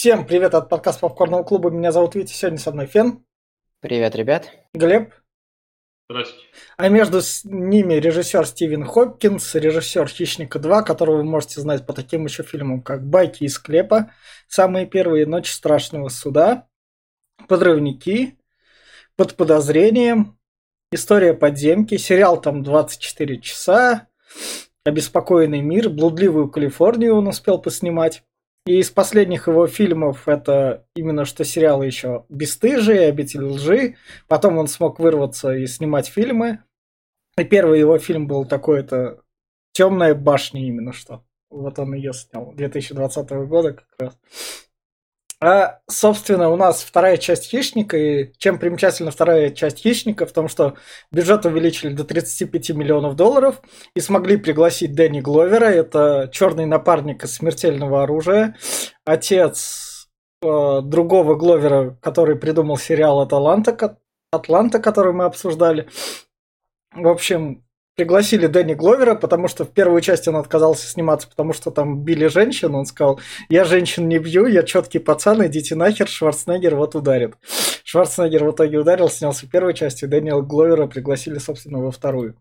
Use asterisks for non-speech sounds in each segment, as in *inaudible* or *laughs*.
Всем привет от подкаста Попкорного клуба. Меня зовут Витя. Сегодня со мной Фен. Привет, ребят. Глеб. Здравствуйте. А между ними режиссер Стивен Хопкинс, режиссер «Хищника 2», которого вы можете знать по таким еще фильмам, как «Байки из склепа», самые первые «Ночь страшного суда», «Подрывники», «Под подозрением», «История подземки», сериал там «24 часа», «Обеспокоенный мир», «Блудливую Калифорнию» он успел поснимать. И из последних его фильмов это именно что сериалы еще «Бестыжие», «Обитель лжи». Потом он смог вырваться и снимать фильмы. И первый его фильм был такой-то «Темная башня» именно что. Вот он ее снял 2020 года как раз. А, собственно, у нас вторая часть «Хищника», и чем примечательна вторая часть «Хищника» в том, что бюджет увеличили до 35 миллионов долларов и смогли пригласить Дэнни Гловера, это черный напарник из «Смертельного оружия», отец э, другого Гловера, который придумал сериал «Атланта», «Атланта», который мы обсуждали. В общем, пригласили Дэнни Гловера, потому что в первую часть он отказался сниматься, потому что там били женщин. Он сказал, я женщин не бью, я четкий пацан, идите нахер, Шварценеггер вот ударит. Шварценеггер в итоге ударил, снялся в первой части, Дэниела Гловера пригласили, собственно, во вторую.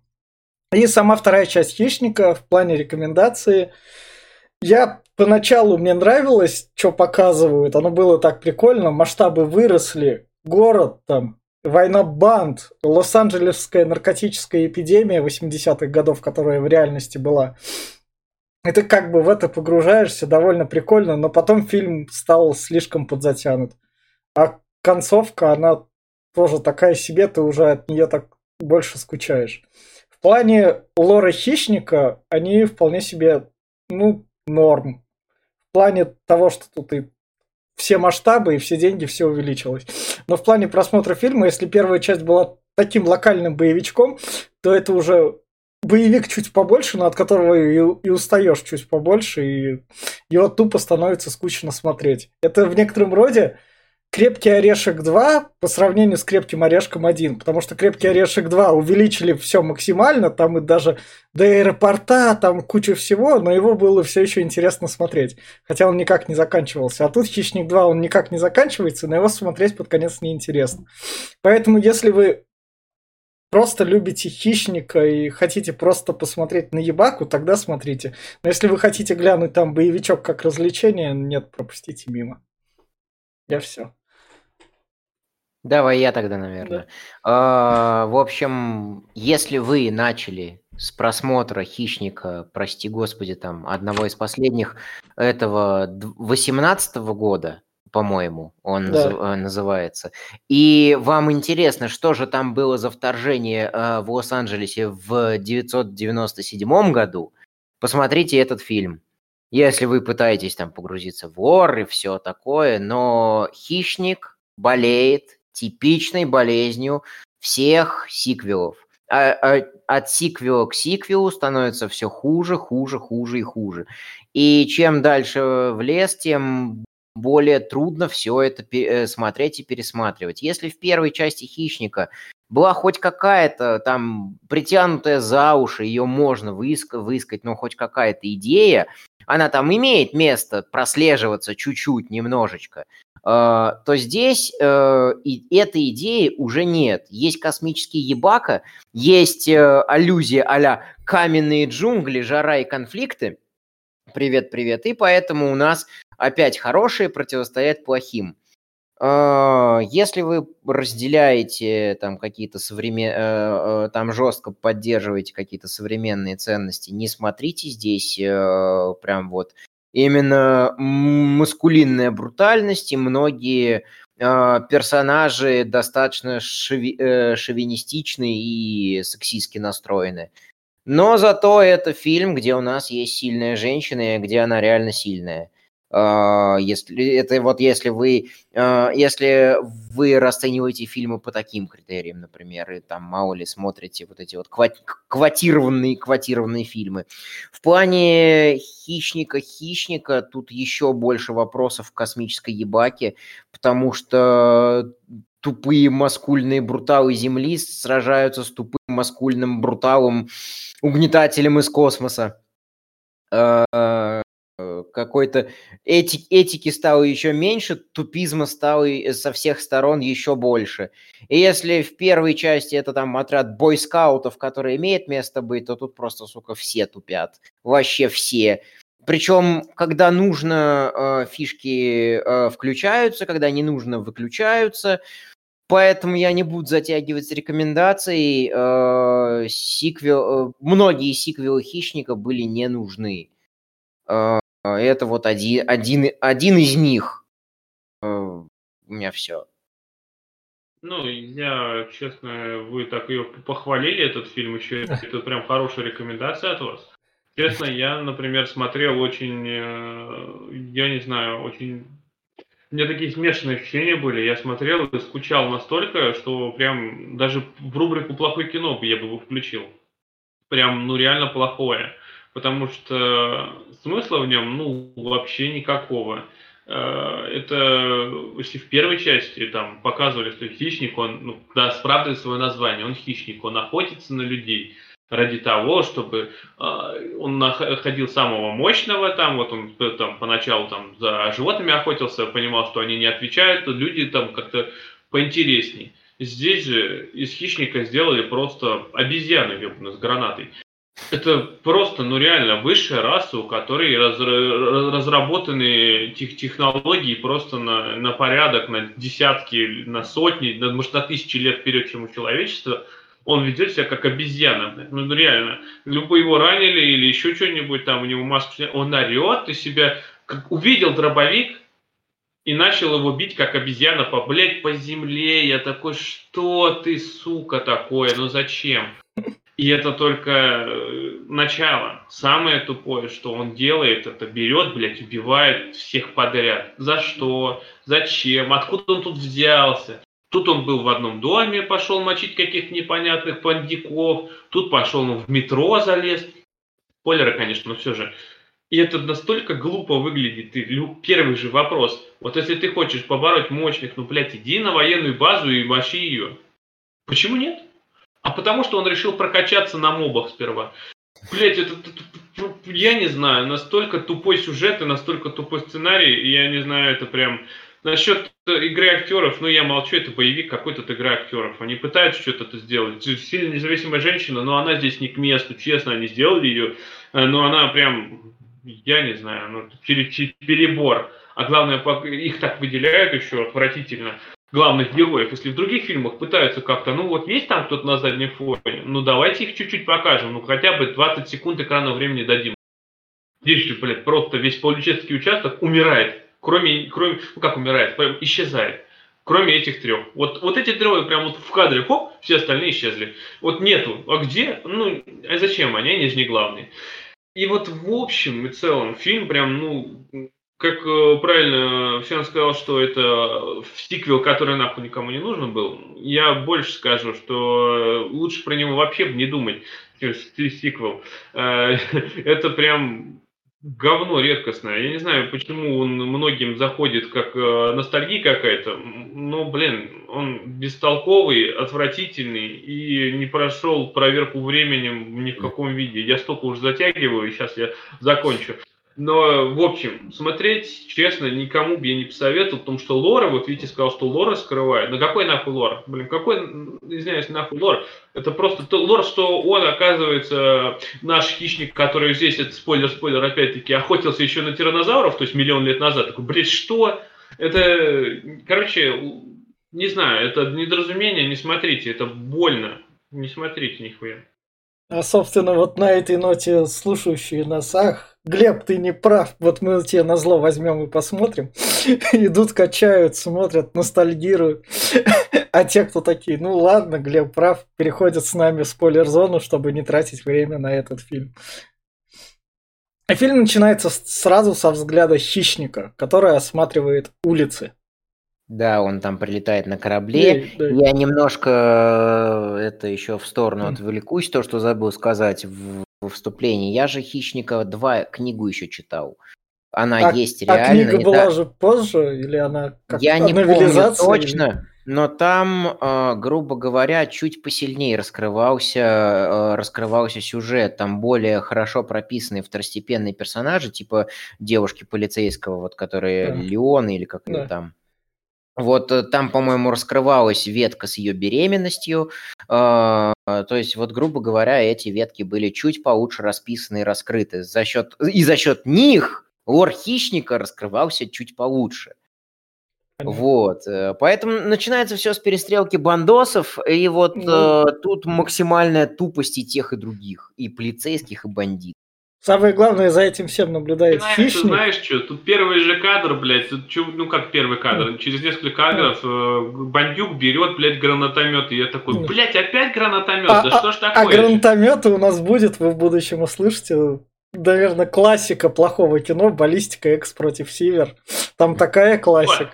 И сама вторая часть «Хищника» в плане рекомендации. Я поначалу мне нравилось, что показывают, оно было так прикольно, масштабы выросли, город там Война банд, Лос-Анджелесская наркотическая эпидемия 80-х годов, которая в реальности была. И ты как бы в это погружаешься, довольно прикольно, но потом фильм стал слишком подзатянут. А концовка, она тоже такая себе, ты уже от нее так больше скучаешь. В плане лора хищника они вполне себе, ну, норм. В плане того, что тут и все масштабы и все деньги, все увеличилось. Но в плане просмотра фильма, если первая часть была таким локальным боевичком, то это уже боевик чуть побольше, но от которого и, и устаешь чуть побольше, и его тупо становится скучно смотреть. Это в некотором роде Крепкий орешек 2 по сравнению с крепким орешком 1, потому что крепкий орешек 2 увеличили все максимально, там и даже до аэропорта, там куча всего, но его было все еще интересно смотреть, хотя он никак не заканчивался. А тут Хищник 2, он никак не заканчивается, но его смотреть под конец неинтересно. Поэтому если вы просто любите хищника и хотите просто посмотреть на ебаку, тогда смотрите. Но если вы хотите глянуть там боевичок как развлечение, нет, пропустите мимо. Я все. Давай я тогда, наверное. А, в общем, если вы начали с просмотра «Хищника», прости господи, там, одного из последних, этого 18 года, по-моему, он Да. Называется, и вам интересно, что же там было за вторжение э, в Лос-Анджелесе в 997 году, посмотрите этот фильм. Если вы пытаетесь там погрузиться в лор и все такое, но «Хищник» болеет типичной болезнью всех сиквелов. А, а, от сиквела к сиквелу становится все хуже, хуже, хуже и хуже. И чем дальше в лес, тем более трудно все это э, смотреть и пересматривать. Если в первой части «Хищника» была хоть какая-то там притянутая за уши, ее можно выискать, выискать, но хоть какая-то идея, она там имеет место прослеживаться чуть-чуть, немножечко, то здесь э, и этой идеи уже нет. Есть космический ебака, есть э, аллюзия а каменные джунгли, жара и конфликты. Привет, привет. И поэтому у нас опять хорошие противостоят плохим. А, если вы разделяете там какие-то современные, э, там жестко поддерживаете какие-то современные ценности, не смотрите здесь прям вот именно маскулинная брутальность, и многие э, персонажи достаточно шови, э, шовинистичны и сексистски настроены. Но зато это фильм, где у нас есть сильная женщина, и где она реально сильная. А, если это вот если вы а, если вы расцениваете фильмы по таким критериям, например, и там мало ли смотрите вот эти вот квотированные квотированные фильмы. В плане хищника хищника тут еще больше вопросов в космической ебаке, потому что тупые маскульные бруталы Земли сражаются с тупым маскульным бруталом угнетателем из космоса. Э, какой-то эти, этики стало еще меньше, тупизма стало со всех сторон еще больше. И если в первой части это там отряд бойскаутов, который имеет место быть, то тут просто, сука, все тупят. Вообще все. Причем, когда нужно, э, фишки э, включаются, когда не нужно, выключаются. Поэтому я не буду затягивать с рекомендацией. Э, сиквел, э, многие сиквелы Хищника были не нужны. Э, это вот один, один, один из них. Э, у меня все. Ну, я, честно, вы так ее похвалили, этот фильм еще. Это прям хорошая рекомендация от вас. Честно, я, например, смотрел очень, э, я не знаю, очень... У меня такие смешанные ощущения были. Я смотрел и скучал настолько, что прям даже в рубрику «Плохое кино» я бы его включил. Прям, ну, реально плохое потому что смысла в нем, ну, вообще никакого. Э, это, если в первой части там показывали, что хищник, он, ну, да, оправдывает свое название, он хищник, он охотится на людей ради того, чтобы э, он находил самого мощного, там, вот он там поначалу там за животными охотился, понимал, что они не отвечают, то люди там как-то поинтересней. Здесь же из хищника сделали просто обезьяну, ебаную, с гранатой. Это просто, ну реально, высшая раса, у которой раз, разработаны тех, технологии просто на, на порядок, на десятки, на сотни, на, может, на тысячи лет вперед, чем у человечества, он ведет себя как обезьяна. Ну, ну реально, любой его ранили или еще что-нибудь, там у него маска, он орет из себя, как увидел дробовик, и начал его бить, как обезьяна, по, блядь, по земле. Я такой, что ты, сука, такое? Ну зачем? И это только э, начало. Самое тупое, что он делает, это берет, блядь, убивает всех подряд. За что? Зачем? Откуда он тут взялся? Тут он был в одном доме, пошел мочить каких-то непонятных пандиков. Тут пошел он в метро залез. Спойлеры, конечно, но все же. И это настолько глупо выглядит. И первый же вопрос. Вот если ты хочешь побороть мощных, ну, блядь, иди на военную базу и мочи ее. Почему нет? А потому что он решил прокачаться на мобах сперва. Блять, это, это, это, я не знаю, настолько тупой сюжет и настолько тупой сценарий, я не знаю, это прям... Насчет игры актеров, ну я молчу, это боевик какой-то игры актеров. Они пытаются что-то сделать. Сильно независимая женщина, но она здесь не к месту, честно, они сделали ее, э, но она прям, я не знаю, ну, перебор. А главное, их так выделяют еще отвратительно главных героев. Если в других фильмах пытаются как-то, ну вот есть там кто-то на заднем фоне, ну давайте их чуть-чуть покажем, ну хотя бы 20 секунд экранного времени дадим. Здесь блядь, просто весь полицейский участок умирает. Кроме, кроме, ну как умирает, прям исчезает. Кроме этих трех. Вот, вот эти трое прям вот в кадре, хоп, все остальные исчезли. Вот нету. А где? Ну, а зачем они? Они же не главные. И вот в общем и целом фильм прям, ну, как э, правильно Фион сказал, что это сиквел, который нахуй никому не нужен был, я больше скажу, что лучше про него вообще не думать, сиквел. Э, *laughs* это прям говно редкостное. Я не знаю, почему он многим заходит как э, ностальгия какая-то, но, блин, он бестолковый, отвратительный и не прошел проверку временем ни в каком виде. Я столько уже затягиваю, и сейчас я закончу. Но, в общем, смотреть, честно, никому бы я не посоветовал, потому что Лора, вот Витя сказал, что Лора скрывает. Ну какой нахуй Лор? Блин, какой, извиняюсь, нахуй Лор? Это просто то, Лор, что он, оказывается, наш хищник, который здесь, это спойлер-спойлер, опять-таки, охотился еще на тиранозавров, то есть миллион лет назад. Такой, блядь, что? Это, короче, не знаю, это недоразумение, не смотрите, это больно. Не смотрите нихуя. А, собственно, вот на этой ноте слушающие нас, ах, Глеб, ты не прав, вот мы тебе на зло возьмем и посмотрим. *laughs* Идут, качают, смотрят, ностальгируют. *laughs* А те, кто такие, ну ладно, Глеб прав, переходят с нами в спойлер-зону, чтобы не тратить время на этот фильм. И фильм начинается сразу со взгляда хищника, который осматривает улицы. Да, он там прилетает на корабле. Да, да. Я немножко э, это еще в сторону отвлекусь, то, что забыл сказать в во вступлении. Я же «Хищника 2» книгу еще читал. Она а, есть реально. А книга была да... же позже? Или она как Я не помню точно, или... но там, э, грубо говоря, чуть посильнее раскрывался, э, раскрывался сюжет. Там более хорошо прописанные второстепенные персонажи, типа девушки полицейского, вот которые Да. Леон или как Да. там. Вот э, там, по-моему, раскрывалась ветка с ее беременностью. Э, То есть, вот, грубо говоря, эти ветки были чуть получше расписаны и раскрыты. За счет, и за счет них лор хищника раскрывался чуть получше. Понятно. Вот, э, поэтому начинается все с перестрелки бандосов, и вот Ну. э, тут максимальная тупость и тех, и других, и полицейских, и бандитов. Самое главное, за этим всем наблюдает Знаешь, ты хищник. знаешь что, тут первый же кадр, блядь, тут ну как первый кадр, через несколько кадров э, бандюк берет, блядь, гранатомет, и я такой, блядь, опять гранатомет, А- да что ж А такое? гранатометы у нас будет, вы в будущем услышите. Наверное, классика плохого кино «Баллистика Экс против Сивер». Там такая классика.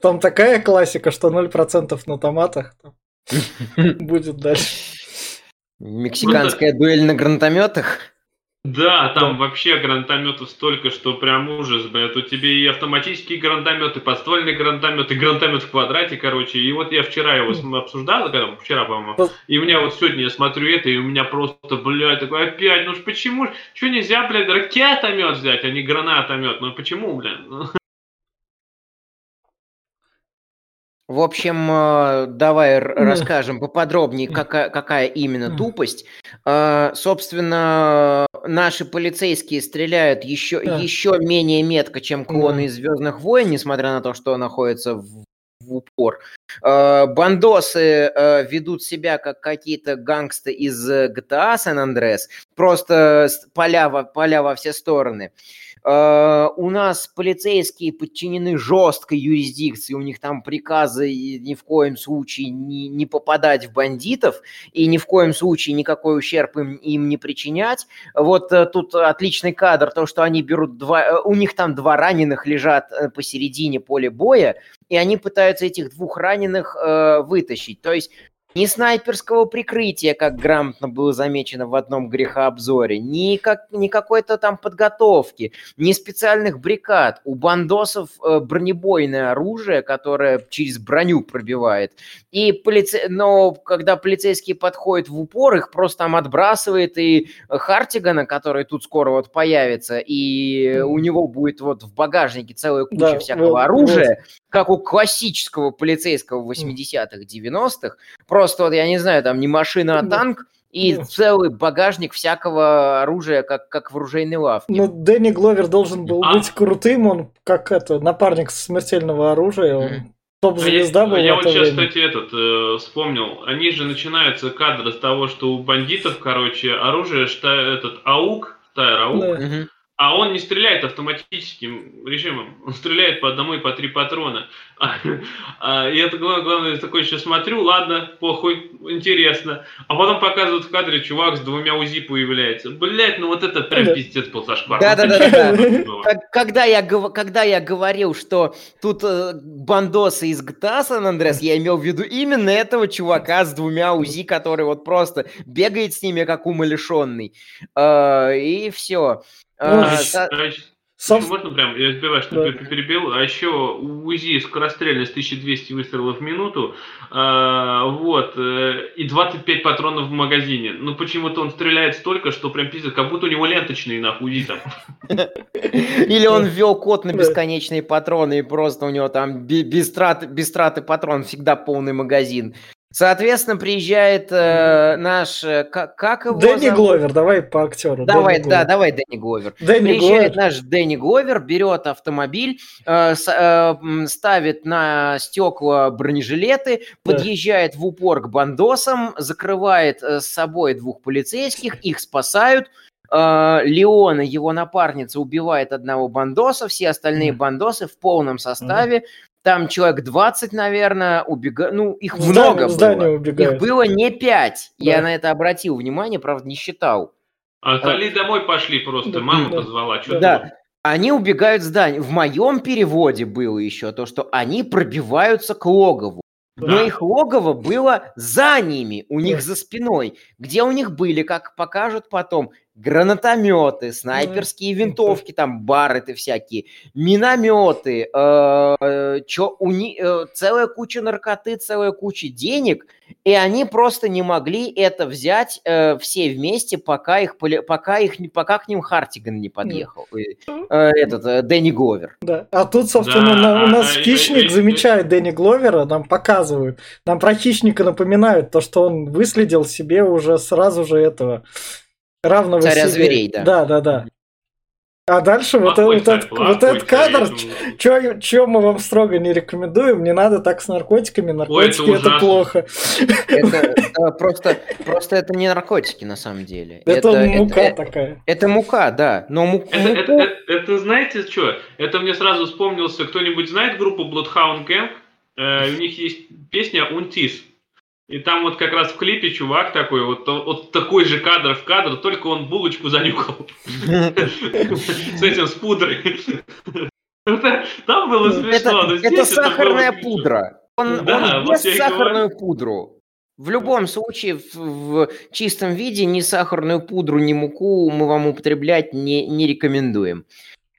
Там такая классика, что 0% на томатах *laughs* будет дальше. Мексиканская дуэль на гранатометах. Да, там вообще гранатометов столько, что прям ужас, блядь. У тебя и автоматические гранатометы, подствольные гранатометы, гранатомет в квадрате, короче. И вот я вчера его обсуждал, когда, вчера, по-моему, и у меня вот сегодня я смотрю это, и у меня просто, блядь, такой опять, ну ж почему, чё нельзя, блядь, ракетомет взять, а не гранатомет? Ну почему, блядь? Ну, В общем, э, давай Да. расскажем поподробнее, какая, какая именно Да. тупость. Э, Собственно, наши полицейские стреляют еще, Да. еще менее метко, чем клоны Да. из Звездных войн, несмотря на то, что находится в, в упор. Э, Бандосы ведут себя как какие-то гангсты из GTA San Andreas, просто поля во, поля во все стороны. Э, У нас полицейские подчинены жесткой юрисдикции, у них там приказы ни в коем случае не, не попадать в бандитов и ни в коем случае никакой ущерб им, им не причинять. Вот э, тут отличный кадр, то, что они берут два... э, У них там два раненых лежат посередине поля боя, и они пытаются этих двух раненых э, вытащить. То есть ни снайперского прикрытия, как грамотно было замечено в одном грехообзоре, ни, как, ни какой-то там подготовки, ни специальных бригад. У бандосов э, бронебойное оружие, которое через броню пробивает. И полице... Но когда полицейские подходят в упор, их просто там отбрасывает и Хартигана, который тут скоро вот появится, и у него будет вот в багажнике целая куча Да, всякого вот- оружия, как у классического полицейского в 80-х, 90-х. Просто вот, я не знаю, там не машина, а танк, и Да. целый багажник всякого оружия, как, как в оружейной лавке. Но Дэнни Гловер должен был А. быть крутым, он как это, напарник смертельного оружия, он топ-звезда А был я, я вот сейчас, время. кстати, этот э, вспомнил. Они же начинаются кадры с того, что у бандитов, короче, оружие, что этот АУК, Тайр АУК, Да. А он не стреляет автоматическим режимом. Он стреляет по одному и по три патрона. А, а, и это главное, главное, я такой еще смотрю, ладно, похуй, интересно. А потом показывают в кадре, чувак с двумя УЗИ появляется. Блять, ну вот это прям Да. пиздец был зашквар. Да-да-да-да-да. Вот было. Как- Когда я, когда я говорил, что тут э, бандосы из GTA San Andreas, я имел в виду именно этого чувака с двумя УЗИ, который вот просто бегает с ними, как умалишенный. Э, и все. А, с- а еще Соб- можно прям, я избиваю, что Да. пер- перебил, а еще у УЗИ скорострельность 1200 выстрелов в минуту, а, вот, э, и 25 патронов в магазине. Ну, почему-то он стреляет столько, что прям пиздец, как будто у него ленточные нахуй УЗИ там. *laughs* Или он ввел код на бесконечные патроны, и просто у него там без траты, без траты патрон всегда полный магазин. Соответственно, приезжает э, наш... э, как, как его Дэнни зовут? Гловер, давай по актеру. Давай, Дэнни да, Гловер. давай Дэнни Гловер. Дэнни Приезжает Гловер. наш Дэнни Гловер, берет автомобиль, э, с- э, ставит на стекла бронежилеты, Да. подъезжает в упор к бандосам, закрывает э, с собой двух полицейских, их спасают. Э, Леона, его напарница, убивает одного бандоса, все остальные бандосы в полном составе. Там человек 20, наверное, убегают. Ну, их В много здание- в здание было. убегают. Их было не пять. Я Да. на это обратил внимание, правда, не считал. А остальные домой пошли просто, Да, мама да. позвала. Что Да, они убегают в здание. В моем переводе было еще то, что они пробиваются к логову. Но Да. их логово было за ними, у них Да. за спиной. Где у них были, как покажут потом, гранатометы, снайперские винтовки, там барреты всякие, минометы, э, чё, у ни, э, целая куча наркоты, целая куча денег, и они просто не могли это взять э, все вместе, пока их, пока их, пока к ним Хартиган не подъехал, э, этот э, Дэнни Гловер. Да. А тут, собственно, да, на, у нас а, хищник замечает Дэнни Гловера, нам показывают, нам про хищника напоминают то, что он выследил себе уже сразу же этого равного Царя себе. зверей, да. Да, да, да. А дальше вот, вот, этот, вот этот кадр, что мы вам строго не рекомендуем, не надо так с наркотиками, наркотики Ой, это, это плохо. Это, *laughs* просто, просто это не наркотики на самом деле. Это, это мука это, такая. Это мука, да, но муку... Это, это, это, это знаете что? Это мне сразу вспомнился, кто-нибудь знает группу Bloodhound Gang? Э, у них есть песня «Унтис». И там вот как раз в клипе чувак такой, вот, вот такой же кадр в кадр, только он булочку занюхал. С этим, с пудрой. Там было смешно. Это сахарная пудра. Он ест сахарную пудру. В любом случае, в, в чистом виде ни сахарную пудру, ни муку мы вам употреблять не, не рекомендуем.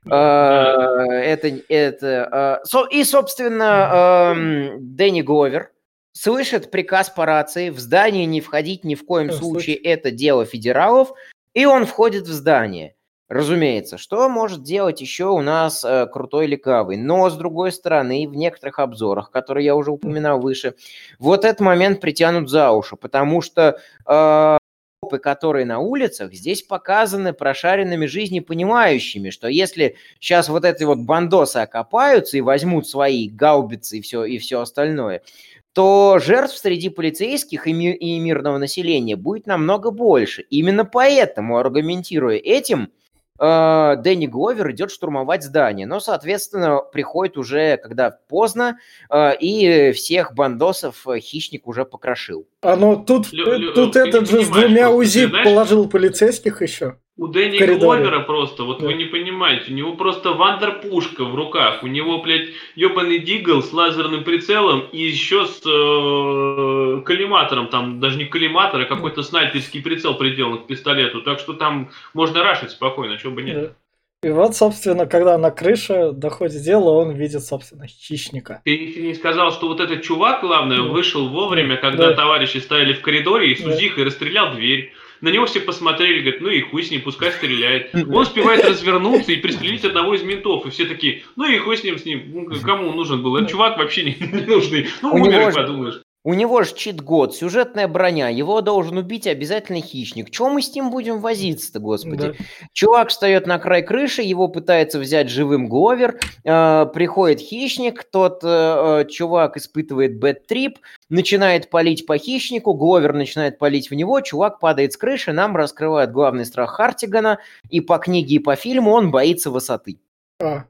А, это, это, а, и, собственно, Дэнни Говер, слышит приказ по рации, в здание не входить ни в коем Что случае, случае, это дело федералов, и он входит в здание. Разумеется, что может делать еще у нас э, крутой лекавый? Но, с другой стороны, в некоторых обзорах, которые я уже упоминал выше, вот этот момент притянут за уши, потому что э, которые на улицах, здесь показаны прошаренными жизни понимающими, что если сейчас вот эти вот бандосы окопаются и возьмут свои гаубицы и все, и все остальное, то жертв среди полицейских и, ми- и мирного населения будет намного больше. Именно поэтому, аргументируя этим, э, Дэнни Гловер идет штурмовать здание. Но, соответственно, приходит уже, когда поздно, э, и всех бандосов хищник уже покрошил. А ну тут, Лё, тут этот же с двумя УЗИ положил полицейских еще. У Дэнни Гловера просто, вот да. вы не понимаете, у него просто вандерпушка в руках, у него, блядь, ебаный дигл с лазерным прицелом и еще с э, коллиматором, там даже не коллиматор, а какой-то снайперский прицел приделан к пистолету, так что там можно рашить спокойно, чего бы нет. Да. И вот, собственно, когда на крыше доходит дело, он видит, собственно, хищника. Ты не сказал, что вот этот чувак, главное, да. вышел вовремя, когда да. товарищи стояли в коридоре, и с да. расстрелял дверь. На него все посмотрели, говорят, ну и хуй с ним, пускай стреляет. *laughs* Он успевает развернуться и пристрелить одного из ментов. И все такие, ну и хуй с ним, с ним. Ну, кому он нужен был? Этот чувак вообще не, *laughs* не нужный. Ну, умер, подумаешь. У него же чит-год, сюжетная броня, его должен убить обязательно хищник. Чего мы с ним будем возиться-то, господи? Да. Чувак встает на край крыши, его пытается взять живым Гловер, э, приходит хищник, тот э, э чувак испытывает бэт-трип, начинает палить по хищнику, Гловер начинает палить в него, чувак падает с крыши, нам раскрывает главный страх Хартигана, и по книге, и по фильму он боится высоты. А,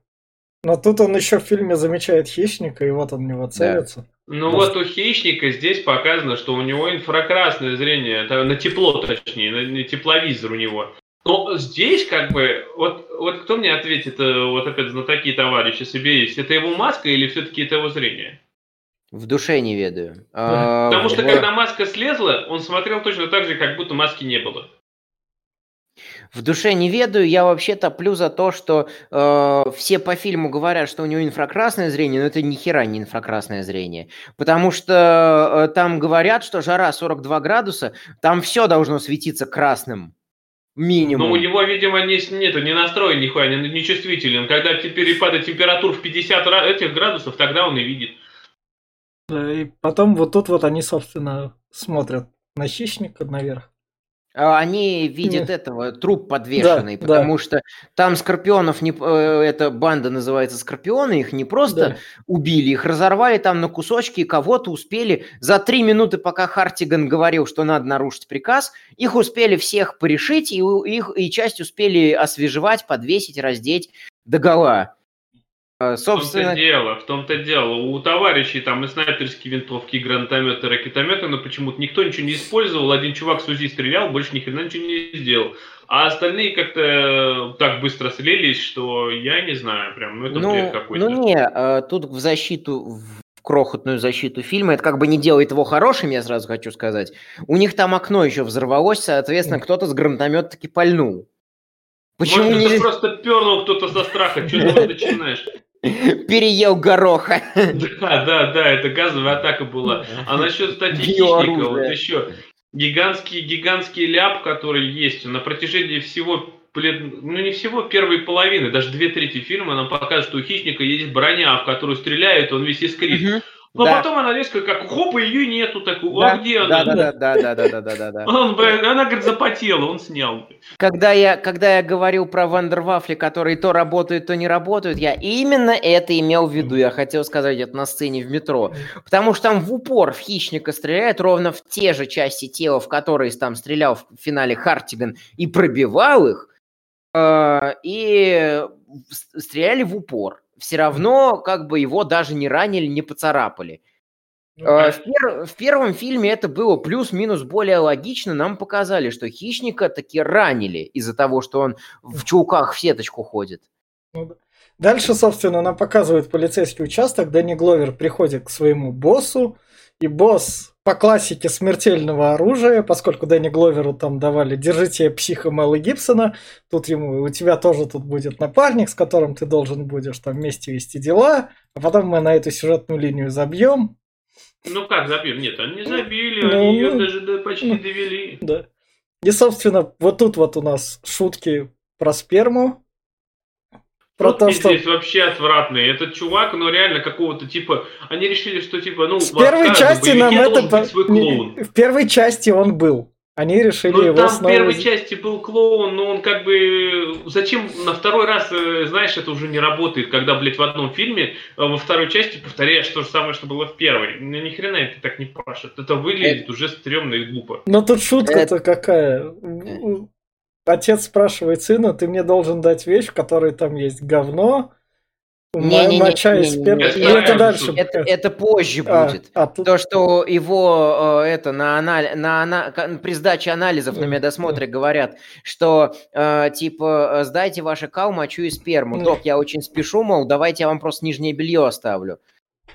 но тут он еще в фильме замечает хищника, и вот он в него целится. Да. Ну Может... вот у хищника здесь показано, что у него инфракрасное зрение, это на тепло точнее, на, на тепловизор у него. Но здесь как бы, вот, вот кто мне ответит, э, вот опять на такие товарищи соберись, это его маска или все-таки это его зрение? В душе не ведаю. Потому что когда маска слезла, он смотрел точно так же, как будто маски не было. В душе не ведаю, я вообще топлю за то, что э, все по фильму говорят, что у него инфракрасное зрение, но это ни хера не инфракрасное зрение. Потому что э, там говорят, что жара 42 градуса, там все должно светиться красным. Минимум. Ну, у него, видимо, не, нету, не настроен нихуя, не, не чувствителен. Когда перепады температур в 50 этих градусов, тогда он и видит. И потом вот тут вот они, собственно, смотрят на хищника наверх. А, они видят этого, труп подвешенный, да, потому да. что там Скорпионов, не, э, эта банда называется Скорпионы, их не просто да. убили, их разорвали там на кусочки, кого-то успели за три минуты, пока Хартиган говорил, что надо нарушить приказ, их успели всех порешить, и, их, и часть успели освежевать, подвесить, раздеть догола. Собственно... В том-то дело, в том-то дело. У товарищей там и снайперские винтовки, и гранатометы, и ракетометы, но почему-то никто ничего не использовал. Один чувак с УЗИ стрелял, больше ни хрена ничего не сделал. А остальные как-то так быстро слились, что я не знаю, прям, ну это ну, бред какой-то. Ну не, а, тут в защиту, в крохотную защиту фильма. Это как бы не делает его хорошим, я сразу хочу сказать. У них там окно еще взорвалось, соответственно, кто-то с гранатомета таки пальнул. Почему Может, не... просто пернул кто-то со страха, что ты начинаешь? *laughs* Переел гороха. *laughs* Да, да, да, это газовая атака была. А насчет статистики, вот еще гигантский, гигантский ляп, который есть на протяжении всего ну не всего первой половины, даже две трети фильма нам показывают, что у хищника есть броня, в которую стреляют, он весь искрит. Угу. Но да. потом она резко как хоп, ее нету, так, да, а где она? Да, да, да, да, да, да, да, да. *laughs* Он, она, говорит, запотела, он снял. Когда я, когда я говорил про Вандервафли, которые то работают, то не работают, я именно это имел в виду. Я хотел сказать это на сцене в метро. Потому что там в упор в хищника стреляют ровно в те же части тела, в которые там стрелял в финале Хартиган и пробивал их. Э, и стреляли в упор все равно как бы его даже не ранили, не поцарапали. Ну, э, в, пер... в первом фильме это было плюс-минус более логично. Нам показали, что хищника таки ранили из-за того, что он в чулках в сеточку ходит. Ну Дальше, собственно, нам показывают полицейский участок. Дэнни Гловер приходит к своему боссу, и босс по классике смертельного оружия, поскольку Дэнни Гловеру там давали «Держите психа Мэлла Гибсона», тут ему, у тебя тоже тут будет напарник, с которым ты должен будешь там вместе вести дела, а потом мы на эту сюжетную линию забьем. Ну как забьем? Нет, они не забили, ну, они ее ну, даже почти ну, довели. Да. И, собственно, вот тут вот у нас шутки про сперму, про то, что... здесь вообще отвратные. Этот чувак, ну реально какого-то типа... Они решили, что типа, ну... В первой части нам это... В первой части он был. Они решили ну, его там снова... в первой части был клоун, но он как бы... Зачем на второй раз, э, знаешь, это уже не работает, когда, блядь, в одном фильме, а во второй части повторяешь то же самое, что было в первой. Ну, ни хрена это так не пашет. Это выглядит это... уже стрёмно и глупо. Но тут шутка-то это... какая отец спрашивает сына, ты мне должен дать вещь, в которой там есть говно, не, не, моча не, из не, не, не, это дальше. Это, это позже а, будет. А. То, что его э, это на, анали... на, на при сдаче анализов на медосмотре говорят, что э, типа э, сдайте ваше кал, мочу и сперму. Док, я очень спешу, мол, давайте я вам просто нижнее белье оставлю.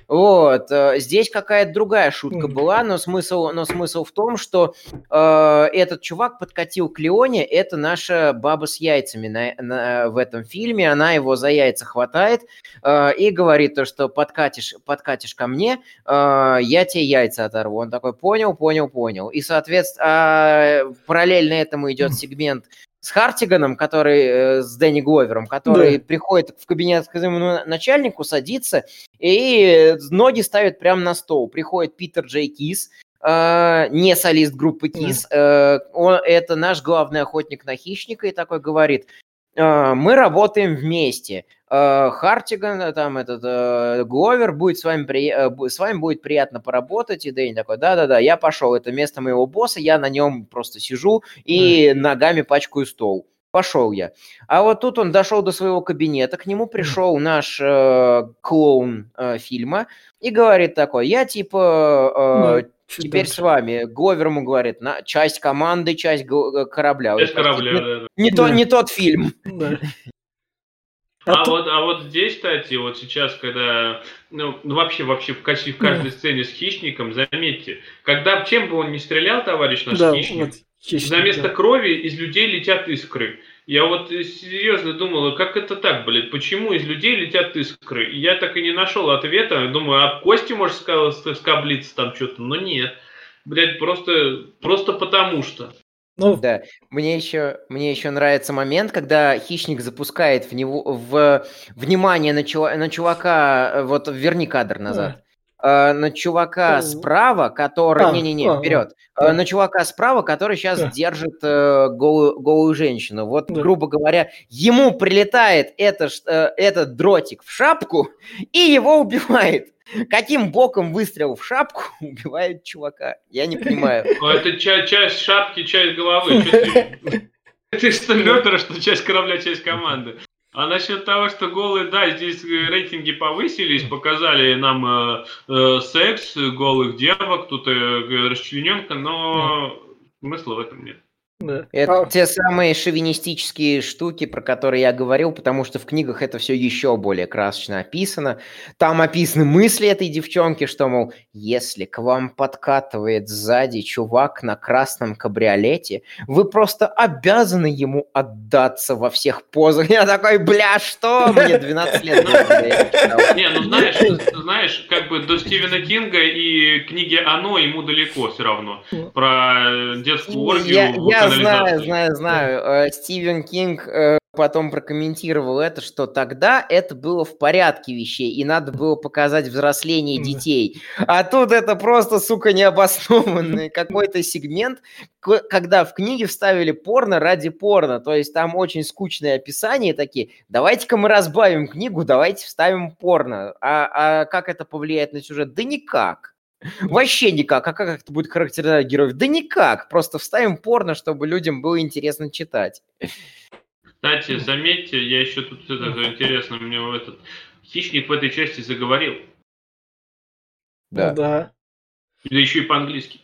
Вот, э, здесь какая-то другая шутка была, но смысл, но смысл в том, что э, этот чувак подкатил к Леоне, это наша баба с яйцами на, на, в этом фильме, она его за яйца хватает э, и говорит то, что подкатишь, подкатишь ко мне, э, я тебе яйца оторву. Он такой, понял, понял, понял. И, соответственно, э, параллельно этому идет сегмент с Хартиганом, который э, с Дэнни Гловером, который да. приходит в кабинет к своему начальнику, садится и ноги ставит прямо на стол. Приходит Питер Джей Кис, э, не солист группы Кис, э, он, это наш главный охотник на хищника, и такой говорит, э, мы работаем вместе. Э, Хартиган, э, там этот э, Гловер будет с вами, при... с вами будет приятно поработать. И Дэнни такой, да-да-да, я пошел, это место моего босса, я на нем просто сижу и mm. ногами пачкаю стол. Пошел я. А вот тут он дошел до своего кабинета, к нему пришел наш э, клоун э, фильма и говорит такой, я типа... Э, mm. Теперь дальше? с вами. Гловер ему говорит, на, часть команды, часть корабля. Часть корабля, не, да, да. Не, да. То, не тот фильм. Да. А, а, вот, а вот здесь, кстати, вот сейчас, когда, ну, ну вообще, вообще в, качестве, в каждой сцене с хищником, заметьте, когда, чем бы он ни стрелял, товарищ наш да, хищник, вот, хищник, за место да. крови из людей летят искры. Я вот серьезно думал, как это так, блядь, почему из людей летят искры? И я так и не нашел ответа. Думаю, а кости, может, скоблиться там что-то, но нет. Блядь, просто, просто потому что. Ну, да. Мне еще, мне еще нравится момент, когда хищник запускает в него в внимание на, чува, на чувака, э, вот верни кадр назад. На чувака справа, который... Не-не-не, а, вперед. А, на чувака справа, который сейчас да. держит э, голую, голую женщину. Вот, да. грубо говоря, ему прилетает это, э, этот дротик в шапку и его убивает. Каким боком выстрел в шапку *laughs* убивает чувака? Я не понимаю. *laughs* Ну, это часть, часть шапки, часть головы. *laughs* Ты что, Лётера, что часть корабля, часть команды. А насчет того, что голые, да, здесь рейтинги повысились, показали нам э, э, секс голых девок, тут э, расчлененка, но смысла в этом нет. Да. Это а... те самые шовинистические штуки, про которые я говорил, потому что в книгах это все еще более красочно описано. Там описаны мысли этой девчонки, что, мол, если к вам подкатывает сзади чувак на красном кабриолете, вы просто обязаны ему отдаться во всех позах. Я такой, бля, что? Мне 12 лет. Не, ну знаешь, знаешь, как бы до Стивена Кинга и книги «Оно» ему далеко все равно. Про детскую оргию знаю, знаю, знаю. Э, Стивен Кинг э, потом прокомментировал это, что тогда это было в порядке вещей, и надо было показать взросление детей. А тут это просто, сука, необоснованный *laughs* какой-то сегмент, когда в книге вставили порно ради порно. То есть там очень скучные описания такие. Давайте-ка мы разбавим книгу, давайте вставим порно. А, а как это повлияет на сюжет? Да никак. Вообще никак. А как это будет характеризовать героев? Да никак. Просто вставим порно, чтобы людям было интересно читать. Кстати, заметьте, я еще тут это интересно, мне этот хищник в этой части заговорил. Да. Да. Да еще и по-английски.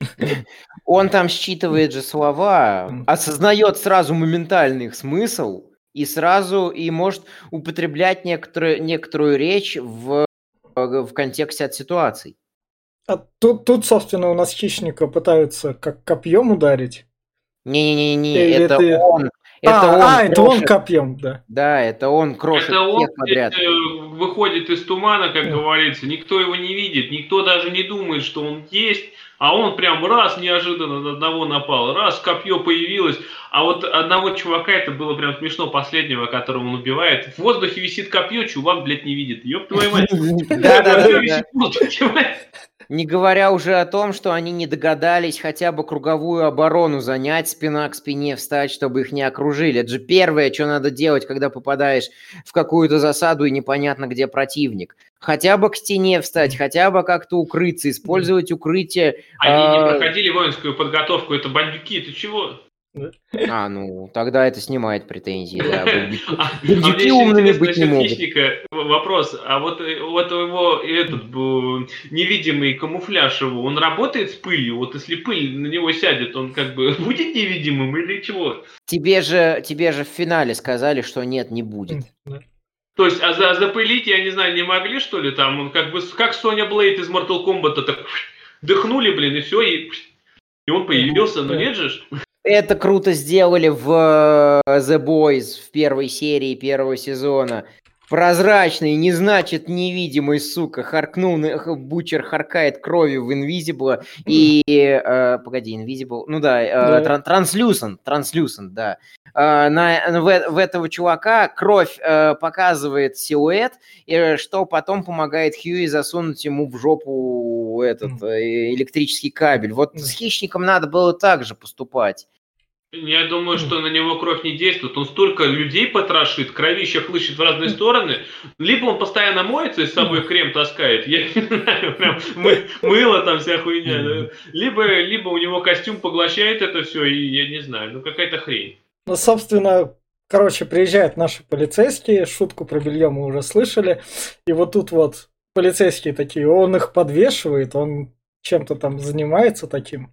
*laughs* Он там считывает же слова, осознает сразу моментальный их смысл и сразу и может употреблять некоторую, некоторую речь в, в контексте от ситуаций. А тут, тут, собственно, у нас хищника пытаются как копьем ударить. Не-не-не, это ты... он. Это а, он, а это он копьем, да. Да, это он крошит это он подряд. выходит из тумана, как да. говорится, никто его не видит, никто даже не думает, что он есть, а он прям раз неожиданно на одного напал, раз копье появилось, а вот одного чувака, это было прям смешно, последнего, которого он убивает, в воздухе висит копье, чувак, блядь, не видит. Ёб твою мать. Да, да, да. Не говоря уже о том, что они не догадались хотя бы круговую оборону занять, спина к спине встать, чтобы их не окружили. Это же первое, что надо делать, когда попадаешь в какую-то засаду и непонятно, где противник. Хотя бы к стене встать, хотя бы как-то укрыться, использовать укрытие. Они а... не проходили воинскую подготовку, это бандюки, ты чего? А, ну, тогда это снимает претензии, да. *laughs* Бандюки умными быть не могут. Вопрос, а вот, э, вот его этот невидимый камуфляж его, он работает с пылью? Вот если пыль на него сядет, он как бы *laughs* будет невидимым или чего? Тебе же, тебе же в финале сказали, что нет, не будет. То есть, а, за, запылить, я не знаю, не могли, что ли, там, он как бы, как Соня Блейд из Mortal Kombat, так *laughs* дыхнули, блин, и все, и, и он появился, но нет же. Это круто сделали в э, The Boys в первой серии первого сезона. Прозрачный не значит невидимый, сука. Харкнул, Бучер харкает кровью в Invisible и... Э, погоди, Invisible... Ну да, э, да. Translucent, Translucent, да. Э, на, в, в этого чувака кровь э, показывает силуэт, и что потом помогает Хьюи засунуть ему в жопу этот э, электрический кабель. Вот с Хищником надо было так же поступать. Я думаю, что на него кровь не действует. Он столько людей потрошит, кровище хлыщет в разные стороны. Либо он постоянно моется и с собой крем таскает. Я не знаю, прям мы, мыло там вся хуйня. Либо, либо у него костюм поглощает это все, и я не знаю, ну какая-то хрень. Ну, собственно, короче, приезжают наши полицейские, шутку про белье мы уже слышали. И вот тут вот полицейские такие, он их подвешивает, он чем-то там занимается таким.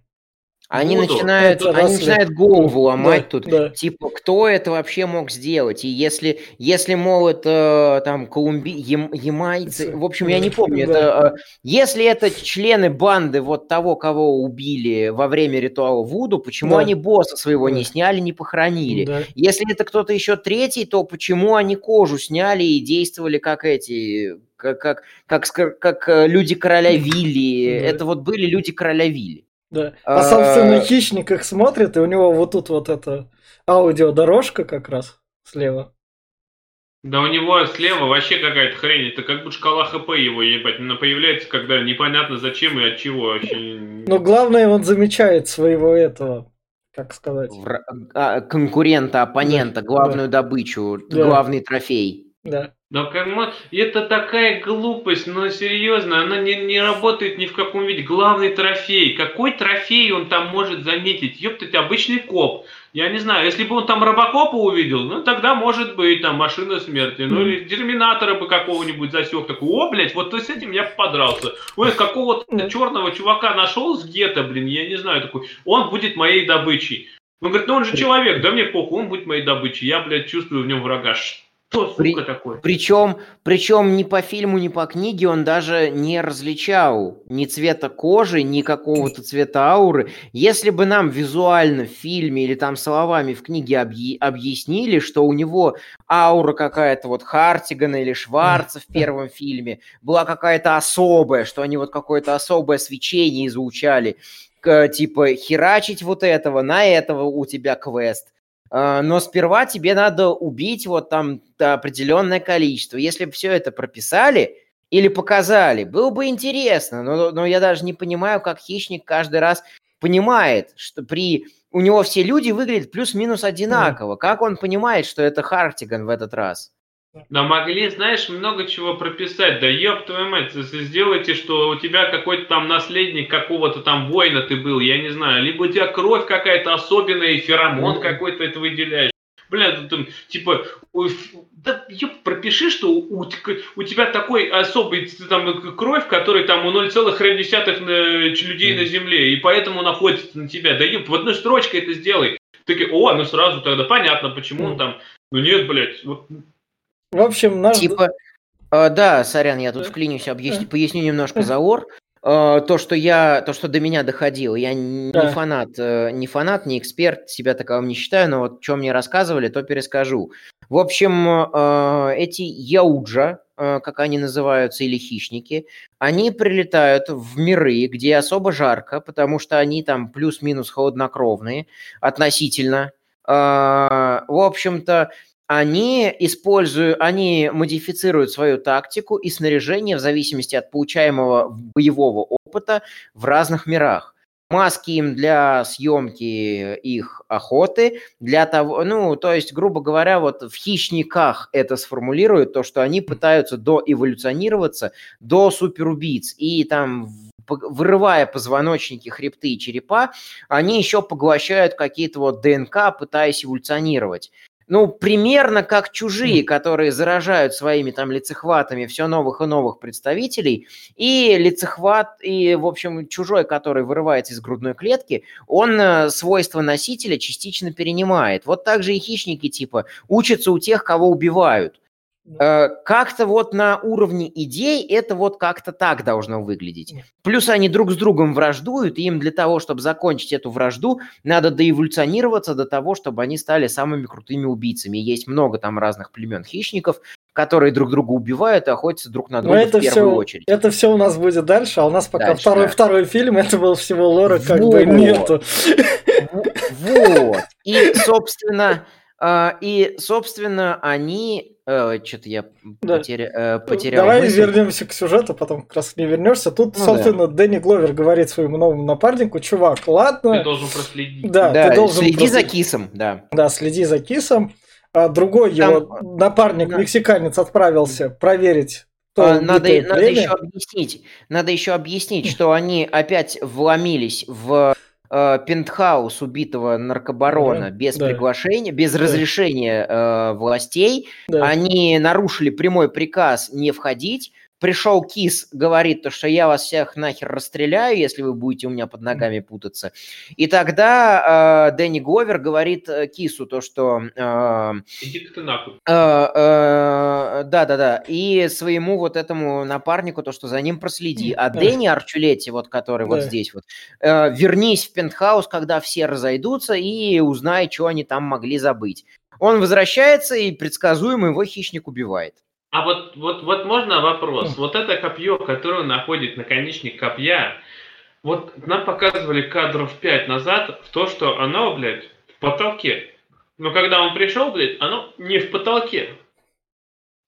Они Буду. начинают, они начинают голову ломать да, тут, да. типа, кто это вообще мог сделать? И если, если мол, это там колумби... Ям... ямайцы, в общем, я не помню, да. это, э, если это члены банды вот того, кого убили во время ритуала Вуду, почему да. они босса своего да. не сняли, не похоронили? Да. Если это кто-то еще третий, то почему они кожу сняли и действовали как эти, как, как, как, как, как э, люди короля Вилли? Да. Это вот были люди короля Вилли. Да. А, собственно, а, хищник их смотрит, и у него вот тут вот эта аудиодорожка как раз слева. Да у него слева вообще какая-то хрень. Это как бы шкала ХП его ебать. Она появляется, когда непонятно зачем и от чего вообще. Но главное, он замечает своего этого, как сказать. Вра... А, конкурента, оппонента, да, главную да. добычу, да. главный трофей. Да. Да как это такая глупость, но серьезно, она не, не работает ни в каком виде. Главный трофей. Какой трофей он там может заметить? Ёптать, обычный коп. Я не знаю, если бы он там робокопа увидел, ну тогда может быть там машина смерти. Ну или терминатора бы какого-нибудь засек. Такой, о, блядь, вот с этим я подрался. Ой, какого-то черного чувака нашел с гетто, блин, я не знаю, такой, он будет моей добычей. Он говорит, ну он же человек, да мне похуй, он будет моей добычей. Я, блядь, чувствую в нем врага. Что, При- сука, такое? Причем, причем ни по фильму, ни по книге он даже не различал ни цвета кожи, ни какого-то цвета ауры. Если бы нам визуально в фильме или там словами в книге объи- объяснили, что у него аура какая-то вот Хартигана или Шварца в первом фильме была какая-то особая, что они вот какое-то особое свечение излучали, типа херачить вот этого, на этого у тебя квест. А, но сперва тебе надо убить вот там определенное количество. Если бы все это прописали или показали, было бы интересно. Но, но я даже не понимаю, как хищник каждый раз понимает, что при... У него все люди выглядят плюс-минус одинаково. Как он понимает, что это Хартиган в этот раз? Да могли, знаешь, много чего прописать. Да ёб твою мать, сделайте, что у тебя какой-то там наследник какого-то там воина ты был, я не знаю. Либо у тебя кровь какая-то особенная, и феромон какой-то это выделяешь. Бля, ты там, типа, да ёб, пропиши, что у, у тебя такой особый там к- кровь, который там у 0,1 на- ч- людей на земле, и поэтому находится на тебя. Да ёб, в одной строчке это сделай. Такие, о, ну сразу тогда понятно, почему он там. Ну нет, блядь, вот В общем, наш... Типа, э, да, сорян, я тут вклинюсь, объясню, поясню немножко за лор. Э, То, что я, то, что до меня доходило, я н- Да. не фанат, э, не фанат, не эксперт, себя таковым не считаю, но вот что мне рассказывали, то перескажу. В общем, э, эти яуджа, э, как они называются, или хищники, они прилетают в миры, где особо жарко, потому что они там плюс-минус холоднокровные относительно. Э, В общем-то, они используют, они модифицируют свою тактику и снаряжение в зависимости от получаемого боевого опыта в разных мирах. Маски им для съемки их охоты, для того, ну, то есть, грубо говоря, вот в хищниках это сформулируют, то, что они пытаются доэволюционироваться до суперубийц, и там вырывая позвоночники, хребты и черепа, они еще поглощают какие-то вот ДНК, пытаясь эволюционировать. Ну, примерно как чужие, которые заражают своими там лицехватами все новых и новых представителей, и лицехват, и, в общем, чужой, который вырывается из грудной клетки, он э, свойства носителя частично перенимает. Вот так же и хищники, типа, учатся у тех, кого убивают. Э, Как-то вот на уровне идей это вот как-то так должно выглядеть. Плюс они друг с другом враждуют, и им для того, чтобы закончить эту вражду, надо доэволюционироваться до того, чтобы они стали самыми крутыми убийцами. Есть много там разных племен хищников, которые друг друга убивают и охотятся друг на Но друга это в первую все, очередь. это все у нас будет дальше, а у нас пока Дальше, второй, да. второй фильм, это был всего лора как Вот. бы нету. Вот. И, собственно, и, собственно, они... Что-то я Да. потеря- э, потерял Давай мысль. вернемся к сюжету, потом как раз не вернешься. Тут, Ну собственно, Дэнни Гловер говорит своему новому напарнику, чувак, ты ладно, должен проследить. да, Да, ты должен следи просто- за кисом, да. Да, следи за кисом. А другой Там, его напарник, да. мексиканец, отправился проверить А, надо, надо еще объяснить, надо еще объяснить, что они опять вломились в э, пентхаус убитого наркобарона Да, без да. приглашения, без разрешения э, властей. Да. Они нарушили прямой приказ не входить. Пришел Кис, говорит то, что я вас всех нахер расстреляю, если вы будете у меня под ногами путаться. И тогда э, Дэнни Гловер говорит э, Кису то, что э, Иди ты нахуй. да, да, да. И своему вот этому напарнику, то, что за ним проследи. А Да. Дэнни Арчулетти, вот который вот Да. здесь вот, э, вернись в пентхаус, когда все разойдутся, и узнай, что они там могли забыть. Он возвращается, и предсказуемо его хищник убивает. А вот, вот, вот можно вопрос? Вот это копье, которое находит наконечник копья, вот нам показывали кадров 5 назад в то, что оно, блядь, в потолке. Но когда он пришел, блядь, оно не в потолке.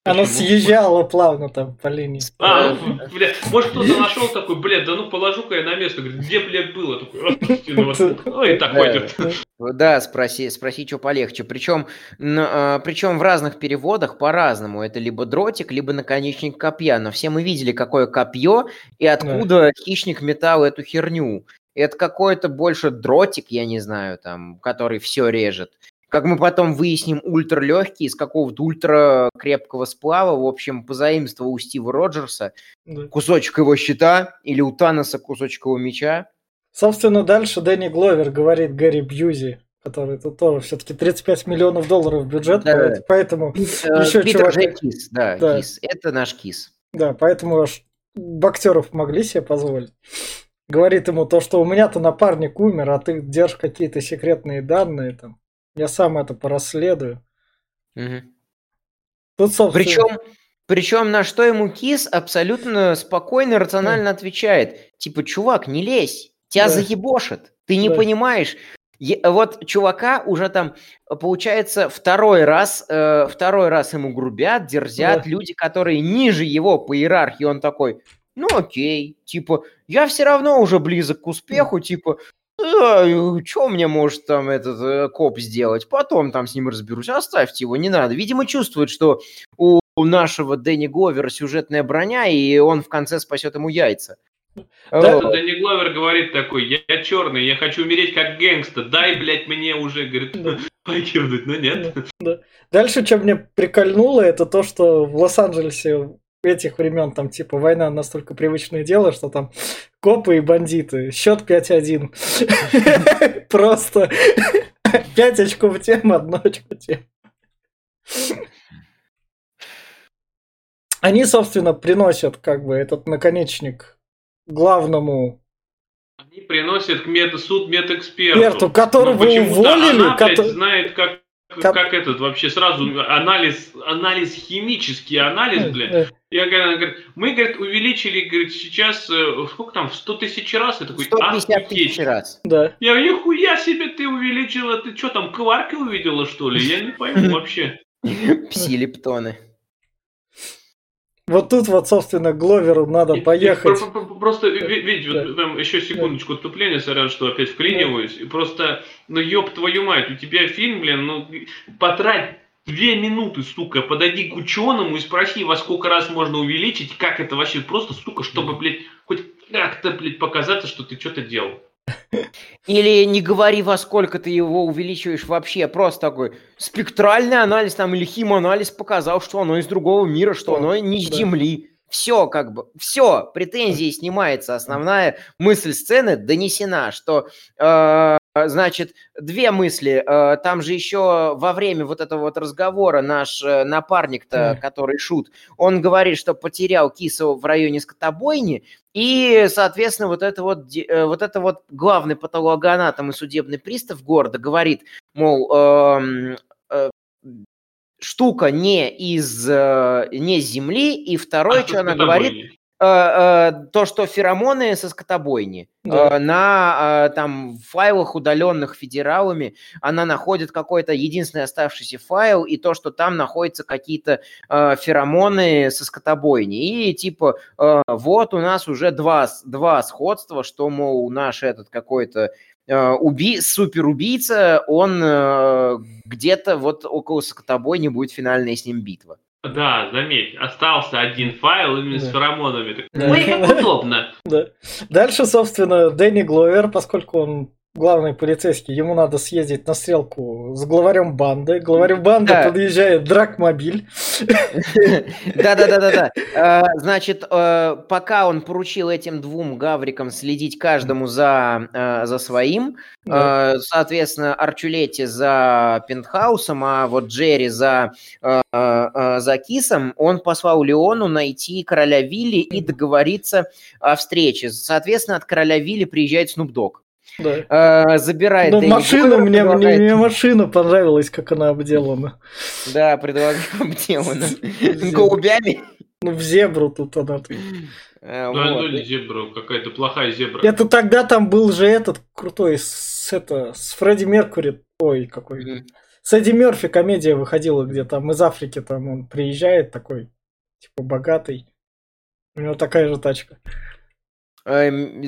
Оно съезжало плавно там по линии. А, блядь, может кто-то нашел такой, блядь, да ну положу-ка я на место. Говорит, где, блядь, было? Такой, «А, воткнул». ну и так пойдет. Да, спроси, спроси, что полегче. Причем, причем в разных переводах по-разному. Это либо дротик, либо наконечник копья. Но все мы видели, какое копье и откуда хищник метал эту херню. Это какой-то больше дротик, я не знаю, там, который все режет. Как мы потом выясним, ультралегкий, из какого-то ультра крепкого сплава, в общем, позаимствовал у Стива Роджерса Да. кусочек его щита или у Таноса кусочек его меча. Собственно, дальше Дэнни Гловер говорит Гэри Бьюзи, который тут тоже все-таки 35 миллионов долларов бюджет, Да. поэтому Э, *laughs* еще Питер чувак... Же Кис, да, Да. Кис. Это наш Кис. Да, поэтому аж актеров могли себе позволить. Говорит ему то, что у меня-то напарник умер, а ты держишь какие-то секретные данные там. Я сам это порасследую. Мгм. Тут, собственно... Причем, причем на что ему Кис абсолютно спокойно, рационально отвечает. Типа, чувак, не лезь, тебя Да. заебошит, ты не Да. понимаешь. Е- вот чувака уже там, получается, второй раз, э, второй раз ему грубят, дерзят Да. люди, которые ниже его по иерархии. Он такой, ну окей, типа, я все равно уже близок к успеху, типа, что мне может там этот э, коп сделать? Потом там с ним разберусь. Оставьте его, не надо. Видимо, чувствует, что у нашего Дэнни Говера сюжетная броня, и он в конце спасет ему яйца. Да, Вот. Дэнни Гловер говорит такой, я, я черный, я хочу умереть как гэнгста, дай, блядь, мне уже, говорит, Да. *laughs* покивнуть, но нет. Дальше, что мне прикольнуло, это то, что в Лос-Анджелесе этих времен там типа война настолько привычное дело, что там копы и бандиты. Счет 5-1. *laughs* Просто 5 очков тем, одно очко тем. Они, собственно, приносят как бы этот наконечник главному Они приносят к мета, суд медэксперту. эксперту, которого Ну, уволили. Она, блядь, кото- знает, как, Как- как этот вообще сразу анализ, анализ химический анализ. Э, Я говорю, она говорит, мы, говорит, увеличили, говорит, сейчас, э, сколько там, в 100 тысяч раз? Я такой, 150 тысяч охуеть. раз. Да. Я говорю, нихуя себе ты увеличила, ты что там, кварки увидела, что ли? Я не пойму *laughs* вообще. Пси-лептоны. Вот тут вот, собственно, Гловеру надо И- и поехать. про- Просто, ви- видите, Да. вот прям еще секундочку отступления, сорян, что опять вклиниваюсь. И Просто, ну ёб твою мать, у тебя фильм, блин, ну потрать две минуты, сука, подойди к ученому и спроси, во сколько раз можно увеличить, как это вообще просто, сука, чтобы, блядь, хоть как-то, блядь, показаться, что ты что-то делал. Или не говори, во сколько ты его увеличиваешь вообще. Просто такой спектральный анализ там или химанализ показал, что оно из другого мира, что оно не с. Земли. Все, как бы, все, претензии снимается. Основная мысль сцены донесена, что, э, значит, две мысли. Э, там же еще во время вот этого вот разговора наш э, напарник-то, который шут, он говорит, что потерял Кисова в районе скотобойни, и, соответственно, вот это вот, э, вот это вот главный патологоанатом и судебный пристав города говорит, мол, эм, э, штука не из э, не с земли, и второе, А, что она говорит, э, э, то, что феромоны со скотобойни Да. э, на э, там файлах, удаленных федералами, она находит какой-то единственный оставшийся файл, и то, что там находятся какие-то э, феромоны со скотобойни. И типа, э, вот у нас уже два, два сходства, что, мол, наш этот какой-то э, уби... суперубийца, он э, где-то вот около скотобойни будет финальная с ним битва. Да, заметь, остался один файл именно с Да. феромонами. Так, Да. Ой, как удобно. *laughs* Да. Дальше, собственно, Дэнни Гловер, поскольку он главный полицейский, ему надо съездить на стрелку с главарем банды. Главарю банды Да. подъезжает дракмобиль. Да-да-да-да-да. Э, Значит, э, пока он поручил этим двум гаврикам следить каждому за, э, за своим, Да. э, соответственно, Арчулетти за Пентхаусом, а вот Джерри за, за Кисом, он послал Леону найти короля Вилли и договориться о встрече. Соответственно, от короля Вилли приезжает Снуп Дог. Да. Э, Забирает Ну, Дэнни Гловера, мне, мне, предлагает- мне машина понравилась, как она обделана. Да, предлагаю обделано. Зебра. Голубями. Ну, в зебру тут она. Э, Ну, вот. ну, или зебра, какая-то плохая зебра. Это тогда там был же этот крутой с, это, с Фредди Меркури. Ой, какой. Мгм. С Эдди Мерфи комедия выходила, где там из Африки там он приезжает такой, типа богатый. У него такая же тачка. Эм,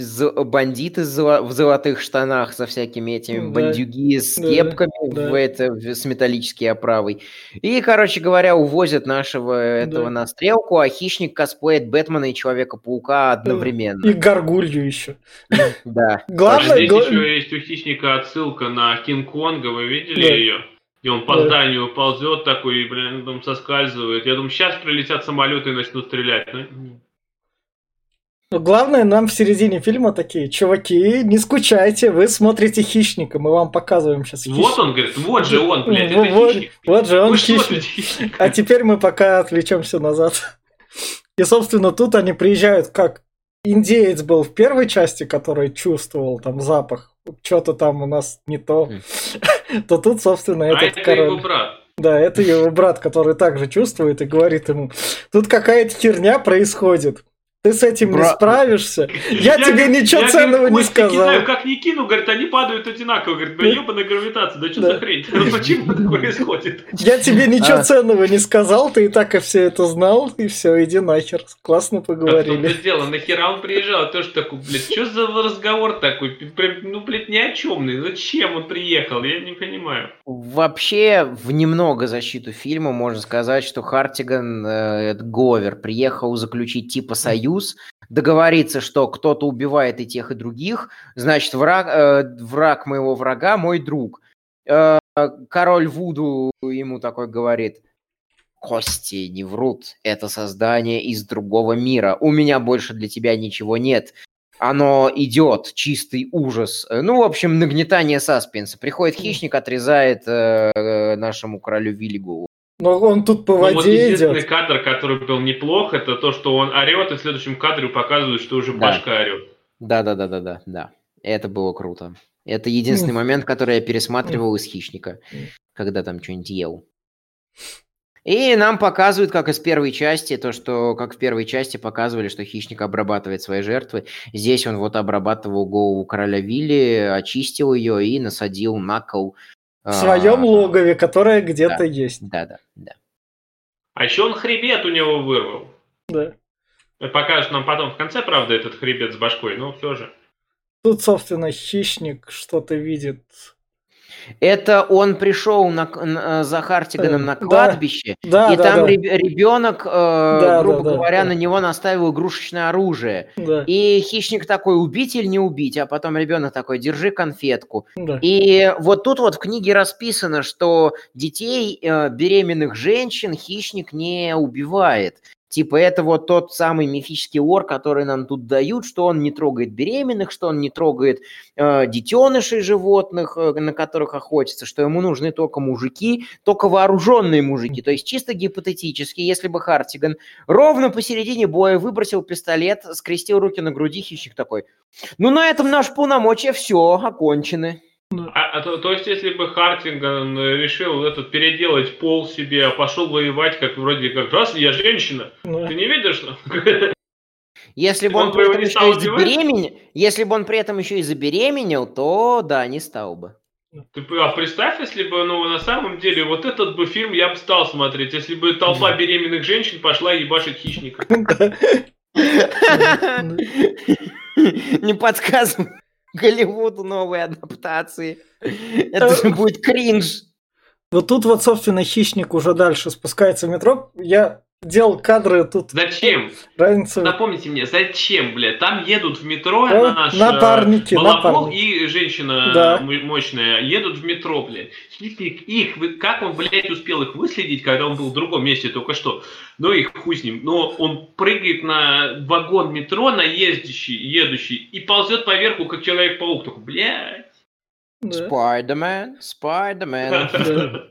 бандиты в золотых штанах со всякими этими Да. бандюги с кепками да. в это, с металлической оправой. И, короче говоря, увозят нашего этого Да. на стрелку, а хищник косплеит Бэтмена и Человека-паука одновременно. И горгулью еще. Да. *laughs* Главное, Здесь еще есть у хищника отсылка на Кинг-Конга, вы видели ее? И он по Да. зданию ползет такой, и, блин, там соскальзывает. Я думаю, сейчас прилетят самолеты и начнут стрелять. Но главное, нам в середине фильма такие, чуваки, не скучайте, вы смотрите «Хищника», мы вам показываем сейчас «Хищника». Вот он, говорит, вот же он, блядь, вот, это вот, «Хищник». Вот же он хищник. хищник. А теперь мы пока отвлечемся назад. И, собственно, тут они приезжают как индеец был в первой части, который чувствовал там запах, что-то там у нас не то, *laughs* то тут, собственно, а этот это король. его брат. Да, это его брат, который также чувствует и говорит ему, тут какая-то херня происходит. Ты с этим Бра... не справишься. Я, я тебе ничего я, ценного говорю, не сказал. Не знаю, как не кину, говорит, они падают одинаково. Говорит, бля, ебаная гравитация, да что да. за хрень? Почему это происходит? Я тебе ничего а. ценного не сказал, ты и так и все это знал, и все, иди нахер. Классно поговорили. Так, дело, нахера он приезжал? То, что такой, блядь, что за разговор такой? Прям, ну, блядь, ни о чемный. Зачем он приехал? Я не понимаю. Вообще, в немного защиту фильма можно сказать, что Хартиган, э, Говер, приехал заключить типа союз союз, договориться, что кто-то убивает и тех, и других, значит, враг, э, враг моего врага мой друг. Э, король Вуду ему такой говорит, кости не врут, это создание из другого мира, у меня больше для тебя ничего нет. Оно идет, чистый ужас. Ну, в общем, нагнетание саспенса. Приходит хищник, отрезает э, нашему королю Виллигу но он тут по воде ну, вот единственный идет. кадр, который был неплох, это то, что он орет, и в следующем кадре показывают, что уже да. башка орет. Да, да, да, да, да, да. Это было круто. Это единственный момент, который я пересматривал из хищника, когда там что-нибудь ел. И нам показывают, как из первой части, то, что как в первой части показывали, что хищник обрабатывает свои жертвы. Здесь он вот обрабатывал голову короля Вилли, очистил ее и насадил на кол в своем а, логове, которое где-то да, есть. Да, да, да. А еще он хребет у него вырвал. Да. Покажет нам потом в конце, правда, этот хребет с башкой, но все же. Тут, собственно, хищник что-то видит это он пришел на, на, за Хартиганом на кладбище, да, и да, там да. ребенок, э, да, грубо да, говоря, да. на него наставил игрушечное оружие. Да. И хищник такой, убить или не убить, а потом ребенок такой, держи конфетку. Да. И вот тут вот в книге расписано, что детей, э, беременных женщин хищник не убивает. Типа это вот тот самый мифический ор, который нам тут дают, что он не трогает беременных, что он не трогает э, детенышей животных, э, на которых охотится, что ему нужны только мужики, только вооруженные мужики. То есть чисто гипотетически, если бы Хартиган ровно посередине боя выбросил пистолет, скрестил руки на груди, хищник такой, ну на этом наш полномочия все, окончены. А, а то, то есть, если бы Хартинган решил этот переделать пол себе, а пошел воевать, как вроде как раз я женщина, ну. ты не видишь? Если бы он, он при этом еще и забеременел, если бы он при этом еще и забеременел, то да, не стал бы. Ты, а представь, если бы, ну, на самом деле, вот этот бы фильм я бы стал смотреть, если бы толпа беременных женщин пошла ебашить хищника. *laughs* *laughs* Не подсказывай. Голливуду новые адаптации. *laughs* Это же будет кринж. Вот тут вот, собственно, хищник уже дальше спускается в метро. Я делал кадры тут. Зачем? Разница... Напомните мне, зачем, блядь? Там едут в метро да, э, наш напарники, Балабол и женщина да. мощная едут в метро, блядь. Их, как он, блядь, успел их выследить, когда он был в другом месте только что? Ну их хуй с ним. Но он прыгает на вагон метро, на ездящий, едущий, и ползет поверху, как Человек-паук. Такой, блядь. Спайдермен, Спайдермен.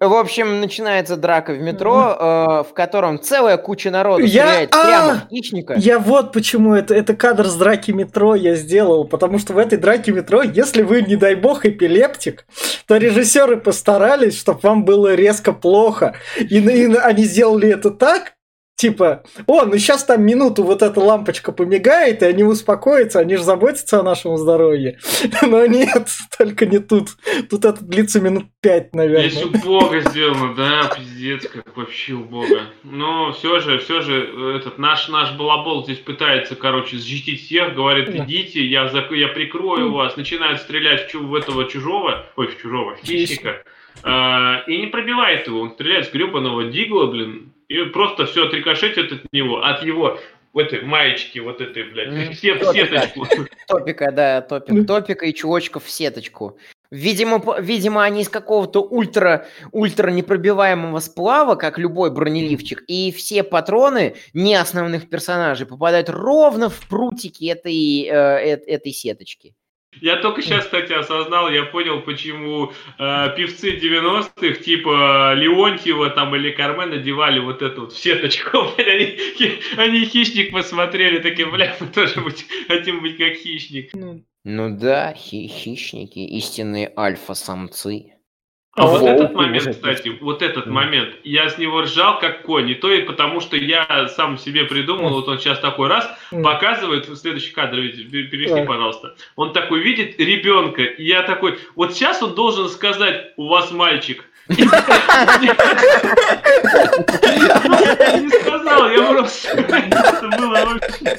В общем, начинается драка в метро, э, в котором целая куча народу я... стреляет а, прямо в хищника. Я вот почему это, это кадр с драки метро я сделал, потому что в этой драке метро, если вы, не дай бог, эпилептик, то режиссеры постарались, чтобы вам было резко плохо. И, и они сделали это так, типа, о, ну сейчас там минуту вот эта лампочка помигает, и они успокоятся, они же заботятся о нашем здоровье. *laughs* Но нет, только не тут. Тут это длится минут пять, наверное. Здесь убого сделано, да, пиздец, как вообще убого. Но все же, все же, этот наш, наш балабол здесь пытается, короче, защитить всех, говорит, идите, я, я прикрою вас, начинает стрелять в, в этого чужого, ой, в чужого, хищника. Uh, и не пробивает его, он стреляет с гребаного дигла, блин, и просто все отрикошетит от него, от его в этой маечке, вот этой, блядь, mm, сет, топика. сеточку. *laughs* Топика, да, топик, топика и чувачков в сеточку. Видимо, видимо, они из какого-то ультра, ультра непробиваемого сплава, как любой бронеливчик, и все патроны не основных персонажей попадают ровно в прутики этой, э, этой сеточки. Я только сейчас, кстати, осознал, я понял, почему э, певцы 90-х, типа Леонтьева там или Кармен, надевали вот эту вот сеточку. *laughs* Они, они хищник посмотрели, такие, бля, мы тоже быть, хотим быть как хищник. Ну, ну да, хи хищники, истинные альфа-самцы. А вот этот момент, кстати, вот этот момент, я с него ржал как конь, и то и потому, что я сам себе придумал, вот он сейчас такой раз показывает, в следующий кадр, перешли, пожалуйста, он такой видит ребенка, и я такой, вот сейчас он должен сказать, у вас мальчик, не сказал, я просто... Это было вообще...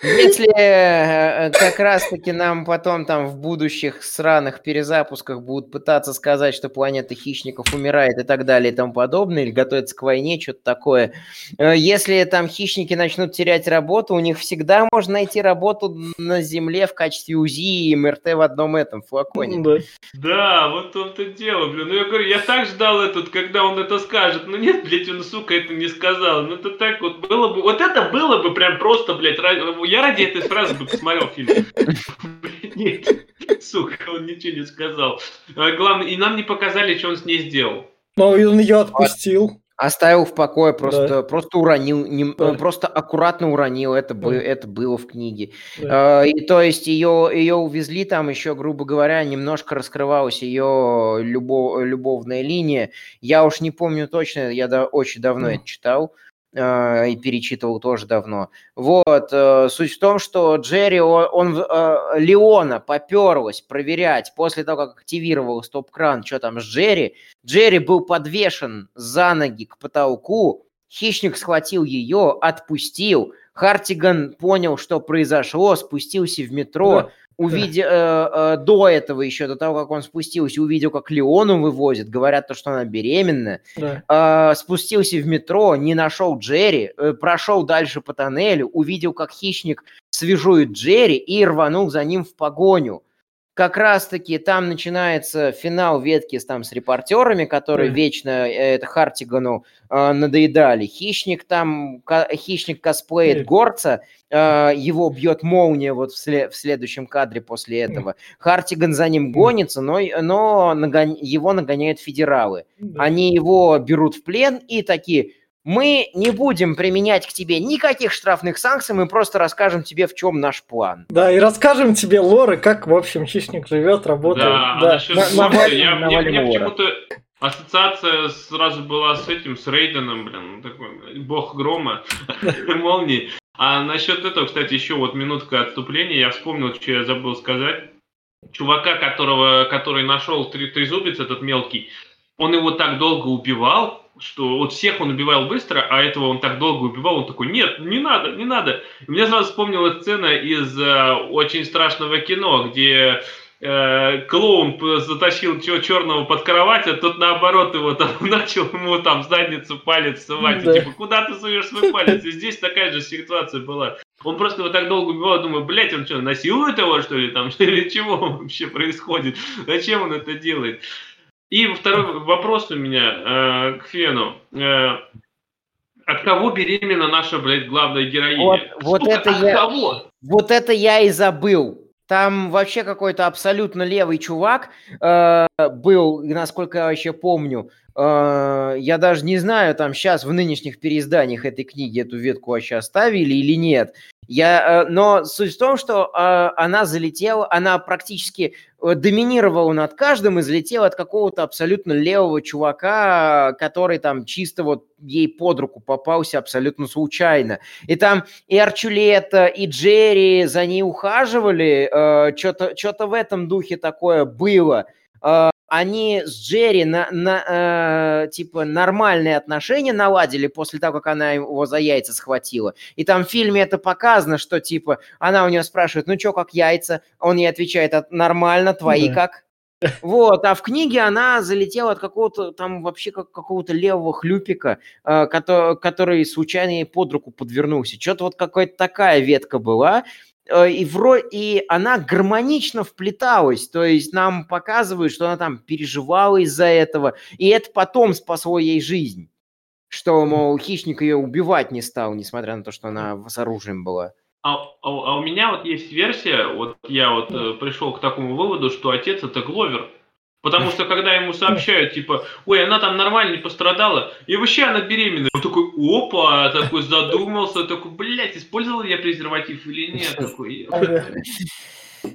Если э, как раз-таки нам потом там в будущих сраных перезапусках будут пытаться сказать, что планета хищников умирает и так далее и тому подобное, или готовится к войне, что-то такое. Э, если там хищники начнут терять работу, у них всегда можно найти работу на Земле в качестве УЗИ и МРТ в одном этом флаконе. Да, вот он-то дело, блин. Ну я говорю, я так ждал этот, когда он это скажет. Ну нет, блядь, он, сука, это не сказал. Ну это так вот было бы, вот это было бы прям просто, блядь, я ради этой фразы бы посмотрел фильм. Нет, сука, он ничего не сказал. А главное, и нам не показали, что он с ней сделал. Но он ее отпустил. Оставил в покое, просто, да. просто уронил, не, да. просто аккуратно уронил, это, да. бы, это было в книге. Да. Э, и то есть ее, ее увезли там еще, грубо говоря, немножко раскрывалась ее любов, любовная линия. Я уж не помню точно, я да, очень давно да. это читал. А, и перечитывал тоже давно. Вот, э, суть в том, что Джерри, он, он э, Леона поперлась проверять после того, как активировал стоп-кран, что там с Джерри. Джерри был подвешен за ноги к потолку, хищник схватил ее, отпустил, Хартиган понял, что произошло, спустился в метро, увидел э, э, до этого еще, до того, как он спустился, увидел, как Леону вывозят, говорят то, что она беременна, да. э, спустился в метро, не нашел Джерри, э, прошел дальше по тоннелю, увидел, как хищник свяжует Джерри и рванул за ним в погоню как раз-таки там начинается финал ветки с, там, с репортерами, которые mm. вечно э, это Хартигану э, надоедали. Хищник там, ко, хищник косплеит mm. горца, э, его бьет молния вот в, след, в следующем кадре после этого. Mm. Хартиган за ним гонится, но, но нагон, его нагоняют федералы. Mm. Они его берут в плен и такие мы не будем применять к тебе никаких штрафных санкций, мы просто расскажем тебе, в чем наш план. Да, и расскажем тебе лоры, как, в общем, хищник живет, работает. Да, да. насчет на, навалим, я, навалим мне, мне почему-то ассоциация сразу была с этим, с Рейденом, блин, такой бог грома, *laughs* молнии. А насчет этого, кстати, еще вот минутка отступления, я вспомнил, что я забыл сказать. Чувака, которого, который нашел три, трезубец, этот мелкий, он его так долго убивал, что вот всех он убивал быстро, а этого он так долго убивал, он такой, нет, не надо, не надо. И мне сразу вспомнилась сцена из э, очень страшного кино, где э, клоун затащил черного под кровать, а тот наоборот его там *laughs* начал ему там задницу палец сувать. Да. Типа, куда ты суешь свой палец? И здесь такая же ситуация была. Он просто его так долго убивал, думаю, блядь, он что, насилует его, что ли, там, *laughs* или чего вообще происходит? Зачем он это делает? И второй вопрос у меня э, к Фену. Э, от кого беременна наша, блядь, главная героиня? Вот, вот это от я, кого? Вот это я и забыл. Там вообще какой-то абсолютно левый чувак э, был, насколько я вообще помню. Э, я даже не знаю, там сейчас в нынешних переизданиях этой книги эту ветку вообще оставили или нет. Я, э, но суть в том, что э, она залетела, она практически э, доминировала над каждым и залетела от какого-то абсолютно левого чувака, который там чисто вот ей под руку попался абсолютно случайно. И там и Арчулета, и Джерри за ней ухаживали, что-то в этом духе такое было они с Джерри на, на, э, типа нормальные отношения наладили после того, как она его за яйца схватила. И там в фильме это показано, что типа она у нее спрашивает, ну что, как яйца? Он ей отвечает, нормально, твои да. как? *laughs* Вот, а в книге она залетела от какого-то там вообще как какого-то левого хлюпика, э, который, который случайно ей под руку подвернулся. Что-то вот какая-то такая ветка была. Э, и, вро... и она гармонично вплеталась, то есть нам показывают, что она там переживала из-за этого, и это потом спасло ей жизнь, что, мол, хищник ее убивать не стал, несмотря на то, что она с оружием была. А, а, а у меня вот есть версия, вот я вот э, пришел к такому выводу, что отец это Гловер. Потому что когда ему сообщают, типа, ой, она там нормально не пострадала, и вообще она беременная. Он такой, опа, такой задумался, такой, блядь, использовал я презерватив или нет? Такой,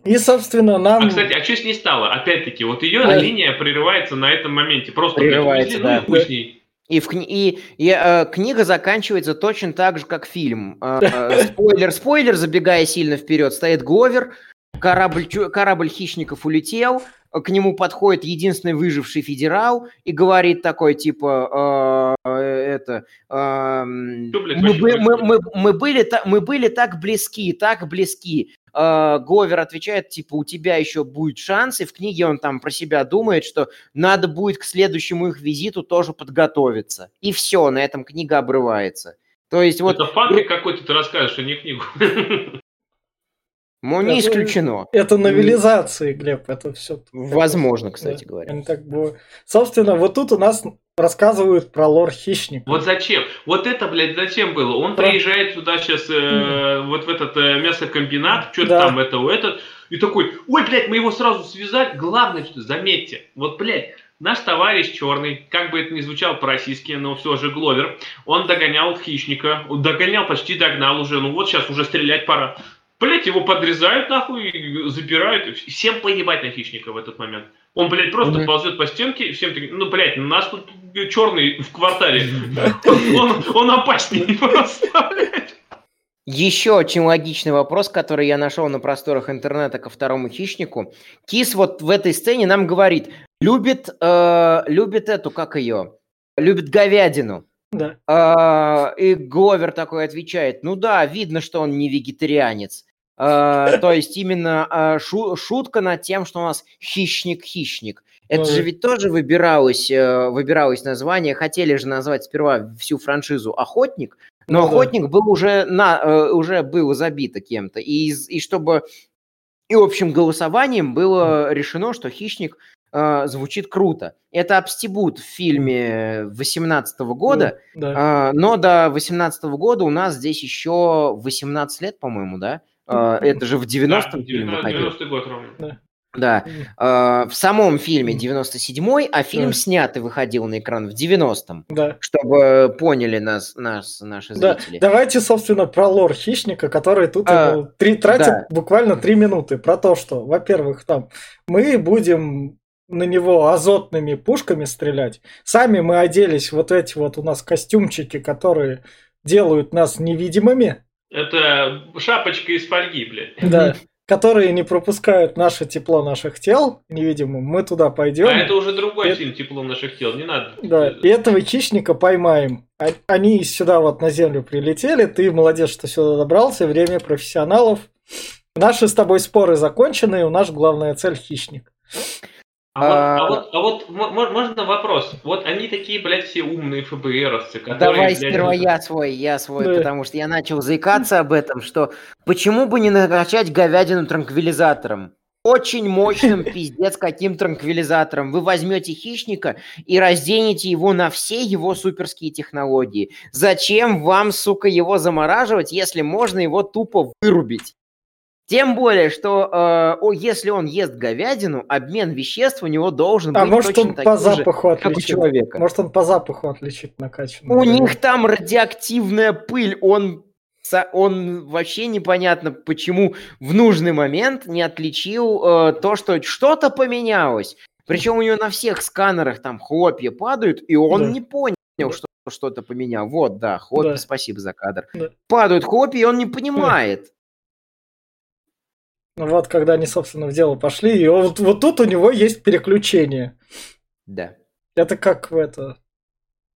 и, собственно, нам... А, кстати, а что с ней стало? Опять-таки, вот ее да. линия прерывается на этом моменте. Просто, прерывается, блядь, ну, да. ну и И, в, и, и э, книга заканчивается точно так же, как фильм. Э, э, *laughs* спойлер, спойлер, забегая сильно вперед, стоит Говер, корабль, корабль хищников улетел, к нему подходит единственный выживший федерал и говорит такой, типа, э, это, э, мы, мы, мы, мы, были, мы были так близки, так близки. Э, Говер отвечает, типа, у тебя еще будет шанс, и в книге он там про себя думает, что надо будет к следующему их визиту тоже подготовиться. И все, на этом книга обрывается. То есть вот... Это фанфик какой-то ты расскажешь, а не книгу. *laughs* Ну, не это, исключено. Это новелизации, Глеб, это все. Возможно, кстати да, говоря. Так было. Собственно, вот тут у нас рассказывают про лор хищника. Вот зачем? Вот это, блядь, зачем было? Он про... приезжает сюда сейчас, э, mm. вот в этот э, мясокомбинат, что-то да. там, это, этот, и такой, ой, блядь, мы его сразу связали. Главное, что, заметьте, вот, блядь, Наш товарищ черный, как бы это ни звучало по-российски, но все же Гловер, он догонял хищника, догонял, почти догнал уже, ну вот сейчас уже стрелять пора. Блять, его подрезают нахуй, забирают. Всем поебать на хищника в этот момент. Он, блядь, просто mm-hmm. ползет по стенке, и всем таким, ну, блядь, у нас тут черный в квартале. *laughs* Он, он опаснее просто, блядь. Еще очень логичный вопрос, который я нашел на просторах интернета ко второму хищнику. Кис вот в этой сцене нам говорит, любит, э, любит эту, как ее, любит говядину. Да. Э, и Гловер такой отвечает, ну да, видно, что он не вегетарианец. Э, то есть именно э, шу, шутка над тем, что у нас хищник-хищник. Это же ведь тоже выбиралось, э, выбиралось название. Хотели же назвать сперва всю франшизу «Охотник», но ну, «Охотник» да. был уже, на, уже был забито кем-то. И, и чтобы... И общим голосованием было решено, что «Хищник» э, звучит круто. Это Абстибут в фильме 18 года, да. э, но до 18 года у нас здесь еще 18 лет, по-моему, да? Э, это же в 90-м да, фильме 90 год ровно. Да. Да, э, в самом фильме 97-й, а фильм да. снят и выходил на экран в 90-м. Да. Чтобы поняли нас, нас наши зрители. Да. Давайте, собственно, про лор хищника, который тут а, три, тратит да. буквально три минуты. Про то, что, во-первых, там мы будем на него азотными пушками стрелять. Сами мы оделись вот эти вот у нас костюмчики, которые делают нас невидимыми. Это шапочка из фольги, блядь. Да. Которые не пропускают наше тепло наших тел невидимым. Мы туда пойдем. А это уже другой это... фильм «Тепло наших тел», не надо. Да, и этого хищника поймаем. А, они сюда вот на землю прилетели. Ты молодец, что сюда добрался. Время профессионалов. Наши с тобой споры закончены, и у нас главная цель хищник. А, а, вот, а вот, а вот можно вопрос? Вот они такие, блядь, все умные ФБРовцы, которые... Давай блядь, сперва я свой, я свой, да. потому что я начал заикаться об этом, что почему бы не накачать говядину транквилизатором? Очень мощным *laughs* пиздец каким транквилизатором. Вы возьмете хищника и разденете его на все его суперские технологии. Зачем вам, сука, его замораживать, если можно его тупо вырубить? Тем более, что э, о, если он ест говядину, обмен веществ у него должен а быть может точно он по запаху же, как у человека. Может он по запаху отличит накачанную. У них там радиоактивная пыль, он он вообще непонятно, почему в нужный момент не отличил э, то, что что-то поменялось. Причем у него на всех сканерах там хлопья падают, и он да. не понял, да. что что-то поменял. Вот, да, хлопья, да. спасибо за кадр. Да. Падают хлопья, и он не понимает. Ну вот, когда они, собственно, в дело пошли, и вот, вот тут у него есть переключение. Да. Это как в это...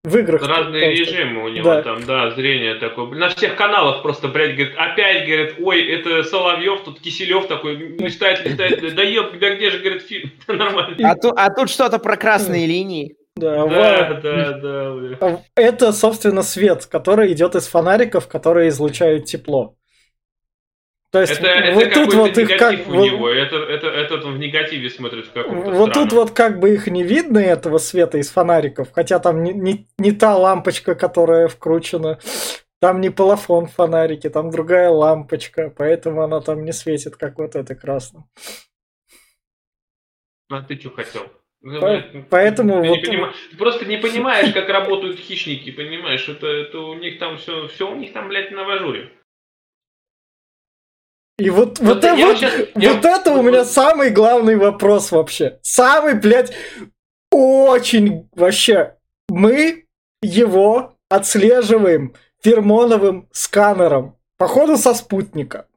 В играх. Разные просто. режимы у него да. там, да, зрение такое. На всех каналах просто, блядь, говорит, опять, говорит, ой, это Соловьев, тут Киселев такой, листает, листает, да еб, да где же, говорит, фильм, *laughs* нормально. А, ту, а тут что-то про красные линии. Да, да, в... да, да, бля. А это, собственно, свет, который идет из фонариков, которые излучают тепло. То есть это, это вот тут вот их как у него, это, это, это в негативе смотрит в каком-то Вот тут вот как бы их не видно, этого света из фонариков, хотя там не, не, не та лампочка, которая вкручена, там не полофон фонарики, там другая лампочка, поэтому она там не светит, как вот это красным. А ты что хотел? Ну, По- поэтому ты, вот... не поним... ты просто не понимаешь, как работают хищники, понимаешь? Это, это у них там все, все у них там, блядь, на важуре. И вот, вот, вот, это, вот, сейчас, вот я... это у меня самый главный вопрос вообще. Самый, блядь, очень вообще. Мы его отслеживаем фермоновым сканером. Походу со спутника.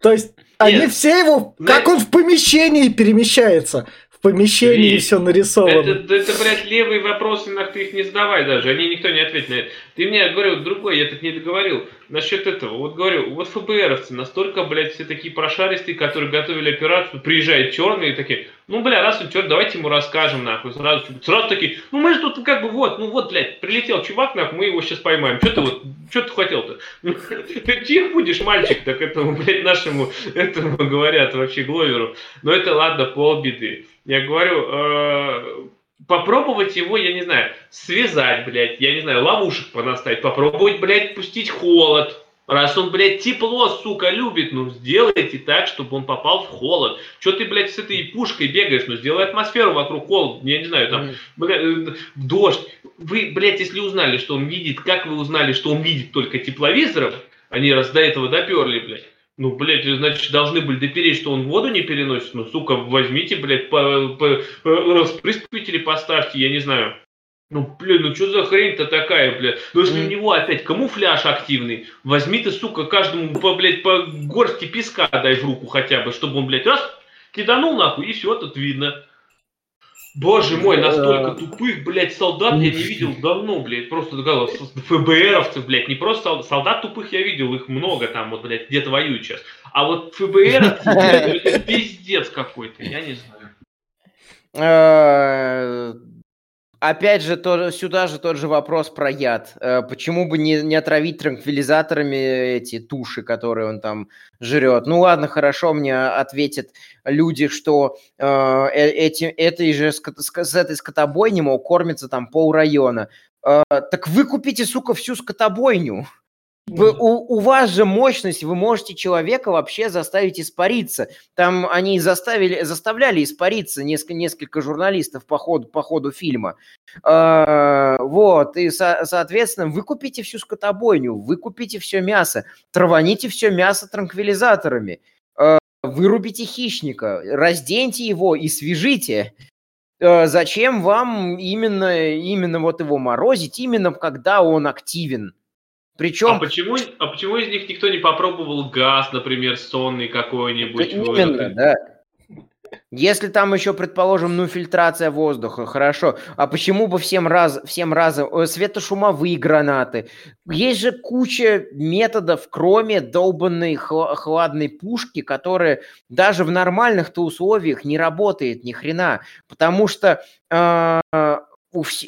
То есть они все его, как он в помещении перемещается в помещении и все нарисовано. Это, это, блядь, левые вопросы, нахуй ты их не задавай даже, они никто не ответит на это. Ты мне говорил другой, я так не договорил, насчет этого. Вот говорю, вот ФБРовцы настолько, блядь, все такие прошаристые, которые готовили операцию, приезжают черные такие, ну, бля, раз он черт, давайте ему расскажем, нахуй, сразу, сразу такие, ну, мы же тут как бы вот, ну, вот, блядь, прилетел чувак, нахуй, мы его сейчас поймаем. Что ты вот, что ты хотел-то? *laughs* Ты тихо будешь, мальчик, так этому, блядь, нашему, *laughs* этому говорят вообще Гловеру. Но это ладно, полбеды. Я говорю, э, попробовать его, я не знаю, связать, блядь, я не знаю, ловушек понаставить, попробовать, блядь, пустить холод. Раз он, блядь, тепло, сука, любит, ну сделайте так, чтобы он попал в холод. Че ты, блядь, с этой пушкой бегаешь? Ну сделай атмосферу вокруг холода, я не знаю, там, блядь, э, дождь. Вы, блядь, если узнали, что он видит, как вы узнали, что он видит только тепловизором, они раз до этого доперли, блядь. Ну, блядь, значит, должны были допереть, что он воду не переносит. Ну, сука, возьмите, блядь, по, по, по, распрыскиватели поставьте, я не знаю. Ну, блин, ну что за хрень-то такая, блядь? Ну, если mm. у него опять камуфляж активный, возьми ты, сука, каждому, по, блядь, по горсти песка дай в руку хотя бы, чтобы он, блядь, раз, киданул нахуй, и все, тут видно. Боже мой, настолько тупых, блядь, солдат я не видел давно, блядь. Просто ФБРовцев, блядь. Не просто солдат, солдат тупых я видел, их много там, вот, блядь, где-то воюют сейчас. А вот ФБР, *laughs* это пиздец какой-то, я не знаю. Э, Опять же, то, сюда же тот же вопрос про яд. Э, почему бы не, не отравить транквилизаторами эти туши, которые он там жрет? Ну ладно, хорошо, мне ответят люди, что э, э эти, этой же, с, этой скотобойни, мол, кормится там пол района. Э, так вы купите, сука, всю скотобойню. Вы, у, у вас же мощность, вы можете человека вообще заставить испариться. Там они заставили, заставляли испариться несколько, несколько журналистов по ходу, по ходу фильма. Э, вот, и, со, соответственно, вы купите всю скотобойню, вы купите все мясо, траваните все мясо транквилизаторами, э, вырубите хищника, разденьте его и свяжите. Э, зачем вам именно, именно вот его морозить, именно когда он активен? Причем... А почему, а почему из них никто не попробовал газ, например, сонный какой-нибудь? Именно, да. Если там еще, предположим, ну, фильтрация воздуха, хорошо. А почему бы всем, раз, всем разом... Э, светошумовые гранаты. Есть же куча методов, кроме долбанной хладной пушки, которая даже в нормальных-то условиях не работает ни хрена. Потому что э, у вс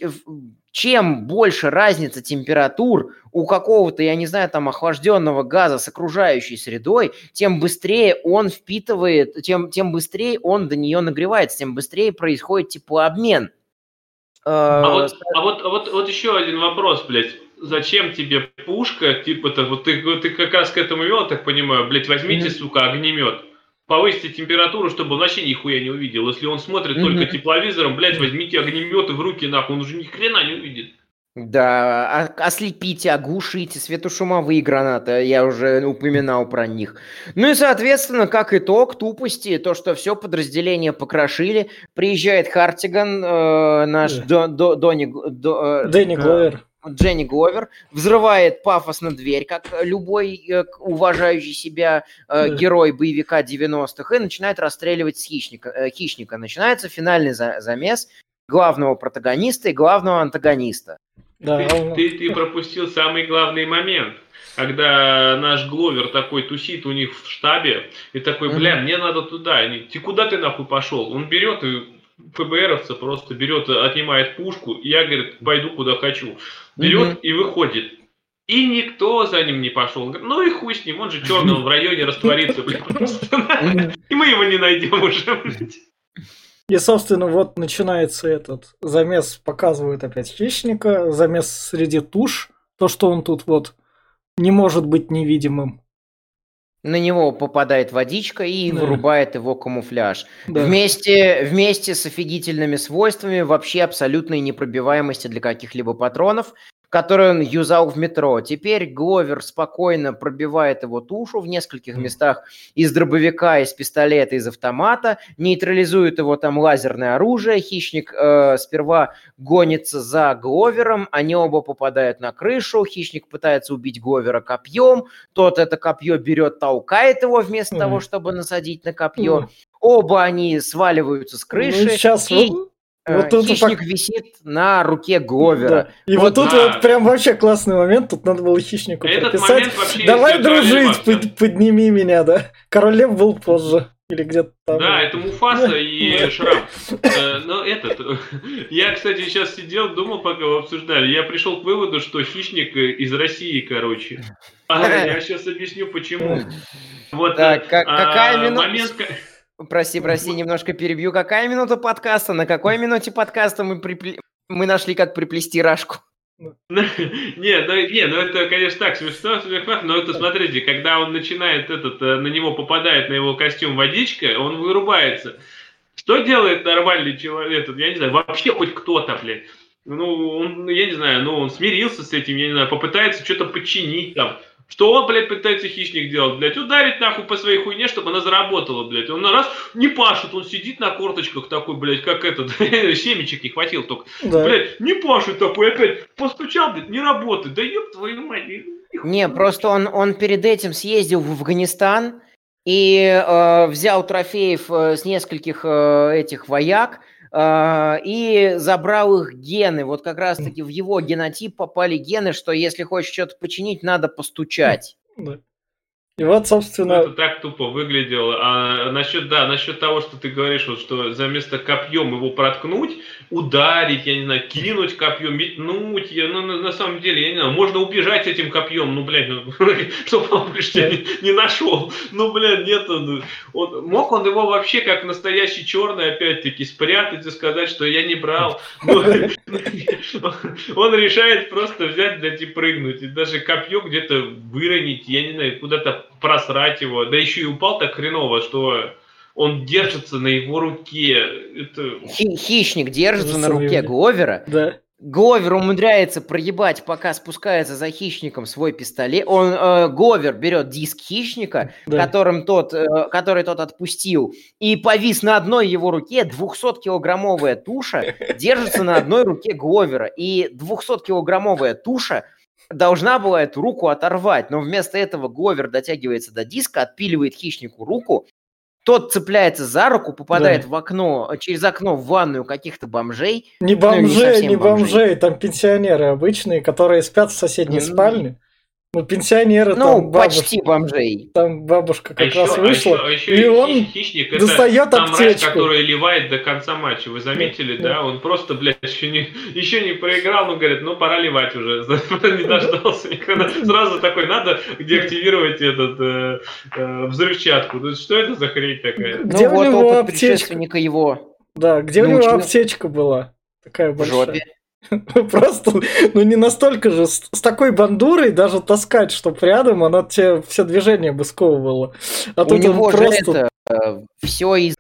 чем больше разница температур у какого-то, я не знаю, там охлажденного газа с окружающей средой, тем быстрее он впитывает, тем, тем быстрее он до нее нагревается, тем быстрее происходит теплообмен. А, а вот, а вот, вот, вот еще один вопрос, блядь. Зачем тебе пушка, типа-то, вот ты, ты как раз к этому вел, так понимаю, блядь, возьмите, mm-hmm. сука, огнемет повысьте температуру, чтобы он вообще нихуя не увидел. Если он смотрит mm-hmm. только тепловизором, блядь, возьмите огнеметы в руки, нахуй, он уже ни хрена не увидит. Да, ослепите, оглушите, светошумовые гранаты, я уже упоминал про них. Ну и, соответственно, как итог тупости, то, что все подразделение покрошили, приезжает Хартиган, э, наш до, до, Дони, до, э, Дэнни Гловер. Дженни Гловер, взрывает пафосно дверь, как любой э, уважающий себя э, герой боевика 90-х, и начинает расстреливать хищника, э, хищника. Начинается финальный за, замес главного протагониста и главного антагониста. Да. Ты, ты, ты пропустил самый главный момент когда наш Гловер такой тусит у них в штабе, и такой, бля, мне надо туда. Они, ты куда ты нахуй пошел? Он берет и ФБРовца просто берет, отнимает пушку, и я, говорит, пойду куда хочу. Берет угу. и выходит. И никто за ним не пошел. Он говорит, ну и хуй с ним, он же черный, он в районе растворится, блядь, просто. *laughs* И мы его не найдем уже, блядь. И, собственно, вот начинается этот замес, показывает опять хищника, замес среди туш, то, что он тут вот не может быть невидимым. На него попадает водичка и Да. вырубает его камуфляж. Да. Вместе, вместе с офигительными свойствами вообще абсолютной непробиваемости для каких-либо патронов, которые он юзал в метро. Теперь Гловер спокойно пробивает его тушу в нескольких местах из дробовика, из пистолета, из автомата, нейтрализует его там лазерное оружие. Хищник э, сперва гонится за Гловером, они оба попадают на крышу. Хищник пытается убить Гловера копьем, тот это копье берет, толкает его вместо того, чтобы насадить на копье. Ну, Оба они сваливаются с крыши. ну, сейчас и вот, э, вот тут хищник так- висит на руке Гловера. да. И Вот вот, тут да. вот прям вообще классный момент, тут надо было хищнику Этот прописать. Давай дружить, под- подними меня, да. Король Лев был позже. Или где-то там. Да, это Муфаса *laughs* и. Шрам. Э, Но этот... *laughs* Я, кстати, сейчас сидел, думал, пока вы обсуждали. Я пришел к выводу, что хищник э, из России, короче. *laughs* А я сейчас объясню, почему. Вот Так, а, какая минута? момент, ка- Прости, прости, немножко перебью. Какая минута подкаста? На какой минуте подкаста мы, припле- мы нашли, как приплести рашку? *laughs* Не, ну, не, ну это, конечно, так, смешно, смешно, но это, смотрите, когда он начинает этот, э, на него попадает на его костюм водичка, он вырубается. Что делает нормальный человек, этот, я не знаю, вообще хоть кто-то, блядь? Ну, он, я не знаю, ну, он смирился с этим, я не знаю, попытается что-то подчинить там. Что он, блядь, пытается хищник делать, блядь? Ударить нахуй по своей хуйне, чтобы она заработала, блядь. Он на раз не пашет, он сидит на корточках такой, блядь, как этот, *laughs* семечек не хватил только. Да. Блядь, не пашет такой, опять постучал, блядь, не работает. Да ёб твою мать. Не, просто он, он перед этим съездил в Афганистан и э, взял трофеев э, с нескольких э, этих вояк и забрал их гены. Вот как раз-таки в его генотип попали гены, что если хочешь что-то починить, надо постучать. Да. И вот, Ну, собственно, это так тупо выглядело. А насчет, да, насчет того, что ты говоришь, вот, что за место копьем его проткнуть, ударить, я не знаю, кинуть копьем, метнуть, я, ну, на, на самом деле, я не знаю, можно убежать этим копьем, ну, блядь, ну, *laughs* чтобы он блядь, не, не нашел. Ну, блядь, нет, он, он- мог он его вообще как настоящий черный, опять-таки, спрятать и сказать, что я не брал. Ну, *laughs* он решает просто взять, блядь, и прыгнуть. И даже копье где-то выронить, я не знаю, куда-то просрать его. Да еще и упал так хреново, что он держится на его руке. Это... Хи- хищник держится на Ужасный руке вид. Гловера. да. Гловер умудряется проебать, пока спускается за хищником свой пистолет. Он, э, Гловер берет диск хищника, Да. которым тот, э, который тот отпустил, и повис на одной его руке 200-килограммовая туша держится на одной руке Гловера. И 200-килограммовая туша должна была эту руку оторвать, но вместо этого Гловер дотягивается до диска, отпиливает хищнику руку, тот цепляется за руку, попадает Да. в окно, через окно в ванную каких-то бомжей, Не Ну, не бомжей, совсем не бомжей. бомжей, там пенсионеры обычные, которые спят в соседней Ну, спальне. Ну, пенсионеры ну, там бабушка, почти бомжей. там бабушка А как еще, раз а вышла, еще- а еще и он хищ- хищник это достает та мразь, аптечку. которая ливает до конца матча. Вы заметили, Да, да? Он просто, блядь, еще не, еще не проиграл, но говорит, ну пора ливать уже. *laughs* Не дождался никогда. Сразу такой, надо деактивировать этот э, э, взрывчатку. Ну, Что это за хрень такая? Где ну у вот него опыт аптечка? его Да, где у него аптечка была? Такая в большая. жопе. Просто, ну не настолько же, с, с такой бандурой даже таскать, чтоб рядом, она тебе все движение бы сковывала. А У тут он него просто... это все из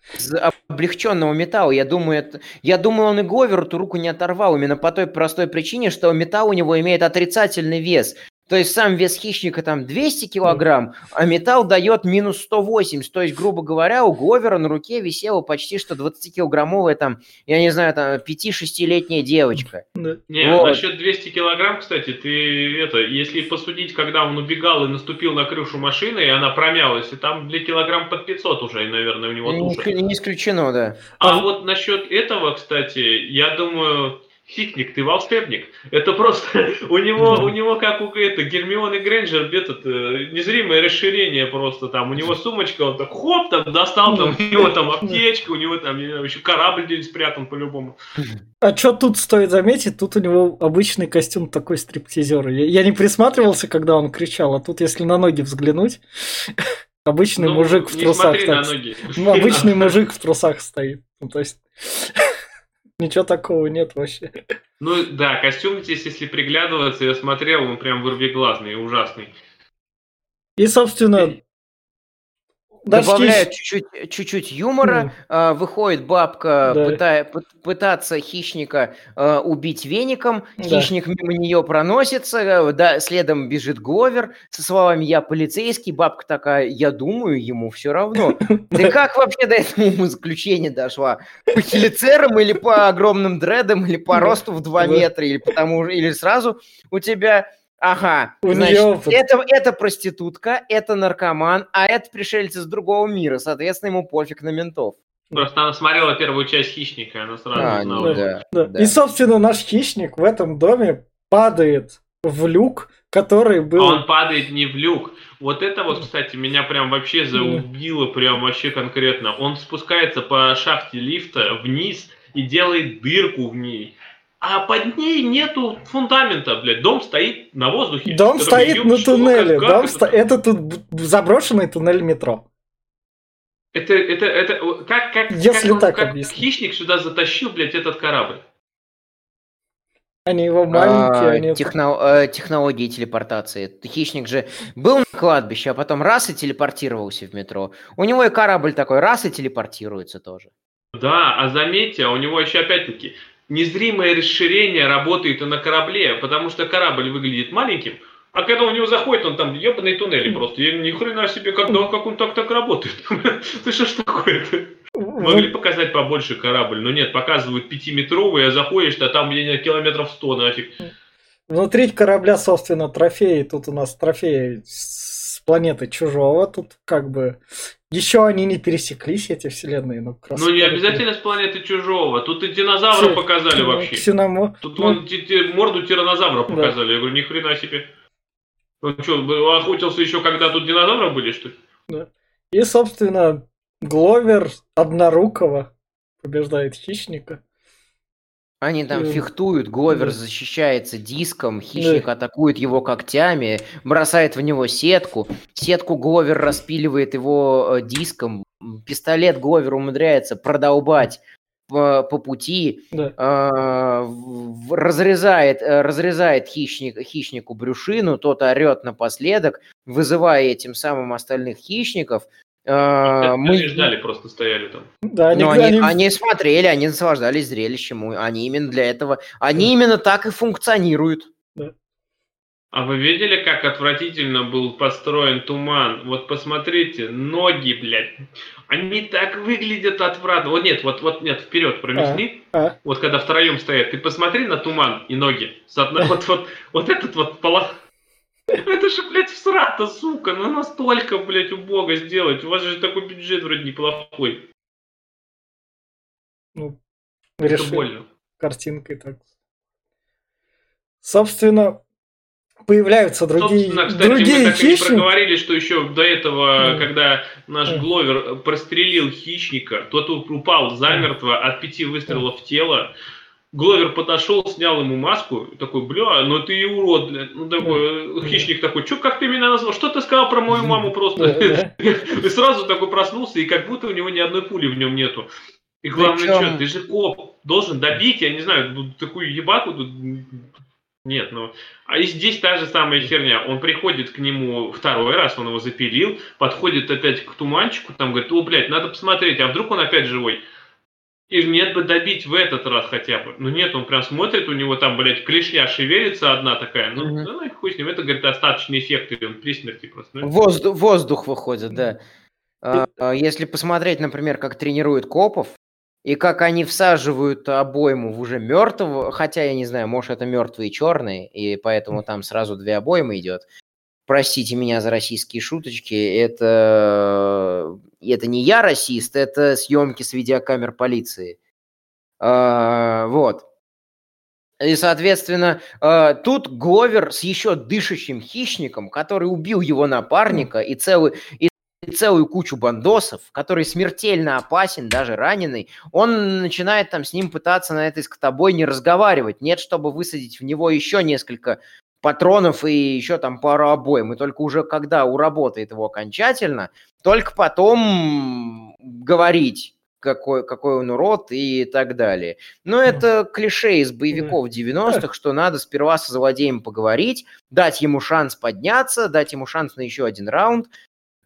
облегченного металла. Я думаю, это, я думаю, он и Говеру эту руку не оторвал именно по той простой причине, что металл у него имеет отрицательный вес. То есть сам вес хищника там 200 килограмм, а металл дает минус 180. То есть, грубо говоря, у Говера на руке висела почти что 20-килограммовая там, я не знаю, там 5-6-летняя девочка. *laughs* Не, Вот. насчет 200 килограмм, кстати, ты это, если посудить, когда он убегал и наступил на крышу машины, и она промялась, и там для килограмм под 500 уже, наверное, у него Не туша. исклю- не исключено, да. А А- вот насчет этого, кстати, я думаю, Хищник, ты волшебник. Это просто *laughs* у него, у него как у это, Гермионы Грэнджер, этот э, незримое расширение просто там. У него сумочка, он так хоп, там достал, там у него там аптечка, у него там еще корабль где-нибудь спрятан по-любому. А что тут стоит заметить? Тут у него обычный костюм такой стриптизер. Я, я не присматривался, когда он кричал, а тут если на ноги взглянуть, *laughs* обычный ну, мужик в трусах. Так, ну, обычный мужик в трусах стоит. Ну, то есть *laughs* Ничего такого нет вообще. Ну да, костюм здесь, если приглядываться, я смотрел, он прям вырвиглазный, ужасный. И, собственно, Добавляют чуть-чуть, чуть-чуть юмора, mm. выходит бабка да. пытая, пытаться хищника э, убить веником, да. хищник мимо нее проносится, э, да, следом бежит Гловер со словами «я полицейский», бабка такая «я думаю, ему все равно». *laughs* Ты как вообще до этого заключения дошла? По хелицерам или по огромным дредам, или по росту в 2 метра, или потому или сразу у тебя Ага, У значит, нее... это, это проститутка, это наркоман, а это пришельцы с другого мира, соответственно, ему пофиг на ментов. Просто она смотрела первую часть «Хищника», она сразу а, знала. Да, да. Да. И, собственно, наш хищник в этом доме падает в люк, который был... А он падает не в люк. Вот это вот, кстати, меня прям вообще заубило, прям вообще конкретно. Он спускается по шахте лифта вниз и делает дырку в ней а под ней нету фундамента, блядь. Дом стоит на воздухе. Дом стоит на туннеле. Дом это? Сто... это тут заброшенный туннель метро. Это, это, это, как, как, Если как, так как объяснить. хищник сюда затащил, блядь, этот корабль? Они его маленькие, а, они... Техно, э, технологии телепортации. Хищник же был на кладбище, а потом раз и телепортировался в метро. У него и корабль такой, раз и телепортируется тоже. Да, а заметьте, а у него еще опять-таки незримое расширение работает и на корабле, потому что корабль выглядит маленьким, а когда у него заходит, он там ебаный туннели просто. Я ни хрена себе, как, как он так так работает. *laughs* Ты что ж такое-то? Могли показать побольше корабль, но нет, показывают пятиметровый, а заходишь, а там где километров сто нафиг. Внутри корабля, собственно, трофеи. Тут у нас трофеи с планеты чужого. Тут как бы еще они не пересеклись, эти вселенные. Ну, ну не обязательно с планеты чужого. Тут и динозавра Кси... показали вообще. Ксеномо... Тут ну... вон морду тиранозавра показали. Да. Я говорю, ни хрена себе. Он что, охотился еще, когда тут динозавры были, что ли? Да. И, собственно, Гловер однорукого побеждает хищника. Они там э, фехтуют, Гловер да. защищается диском, хищник да. атакует его когтями, бросает в него сетку, сетку Гловер распиливает его э, диском, пистолет Гловер умудряется продолбать по, по пути, да. э, разрезает, э, разрезает хищник, хищнику брюшину, тот орет напоследок, вызывая этим самым остальных хищников, а, мы ждали, просто стояли там. Да, они, они, они... они смотрели, они наслаждались зрелищем. Они именно для этого, они именно так и функционируют. Да. А вы видели, как отвратительно был построен туман? Вот посмотрите, ноги, блядь. Они так выглядят отвратно. Вот нет, вот, вот нет, вперед промесни. А, а. Вот когда втроем стоят, ты посмотри на туман и ноги. Вот, вот, вот этот вот полос это же, блядь, всрато, сука. Ну настолько, блядь, убого сделать. У вас же такой бюджет вроде неплохой. Ну, решил больно. картинкой так. Собственно, появляются другие Собственно, кстати, другие мы так хищники. и проговорили, что еще до этого, mm. когда наш mm. Гловер прострелил хищника, тот упал замертво от пяти выстрелов mm. в тело. Гловер подошел, снял ему маску, такой, бля, ну ты и урод, бля. Ну такой, хищник такой, что, как ты меня назвал? Что ты сказал про мою маму просто? *laughs* И сразу такой проснулся, и как будто у него ни одной пули в нем нету. И главное, что, ты же коп, должен добить, я не знаю, ну, такую ебаку тут... Нет, ну... А и здесь та же самая херня. Он приходит к нему второй раз, он его запилил, подходит опять к туманчику, там говорит, о, блядь, надо посмотреть, а вдруг он опять живой? И нет бы добить в этот раз хотя бы. Ну нет, он прям смотрит, у него там, блядь, клешня шевелится одна такая. Ну, mm-hmm. ну, хуй с ним, это, говорит, остаточный эффект, и он при смерти просто. Ну, воздух, воздух выходит, да. А, а, если посмотреть, например, как тренируют копов, и как они всаживают обойму в уже мертвого, хотя я не знаю, может это мертвые черные, и поэтому там сразу две обоймы идет простите меня за российские шуточки, это, это не я расист, это съемки с видеокамер полиции. А, вот. И, соответственно, э, тут Гловер с еще дышащим хищником, который убил его напарника и целый, и целую кучу бандосов, который смертельно опасен, даже раненый, он начинает там с ним пытаться на этой скотобойне разговаривать. Нет, чтобы высадить в него еще несколько патронов и еще там пару обоим. И только уже когда уработает его окончательно, только потом говорить какой, какой он урод и так далее. Но это клише из боевиков 90-х, что надо сперва со злодеем поговорить, дать ему шанс подняться, дать ему шанс на еще один раунд.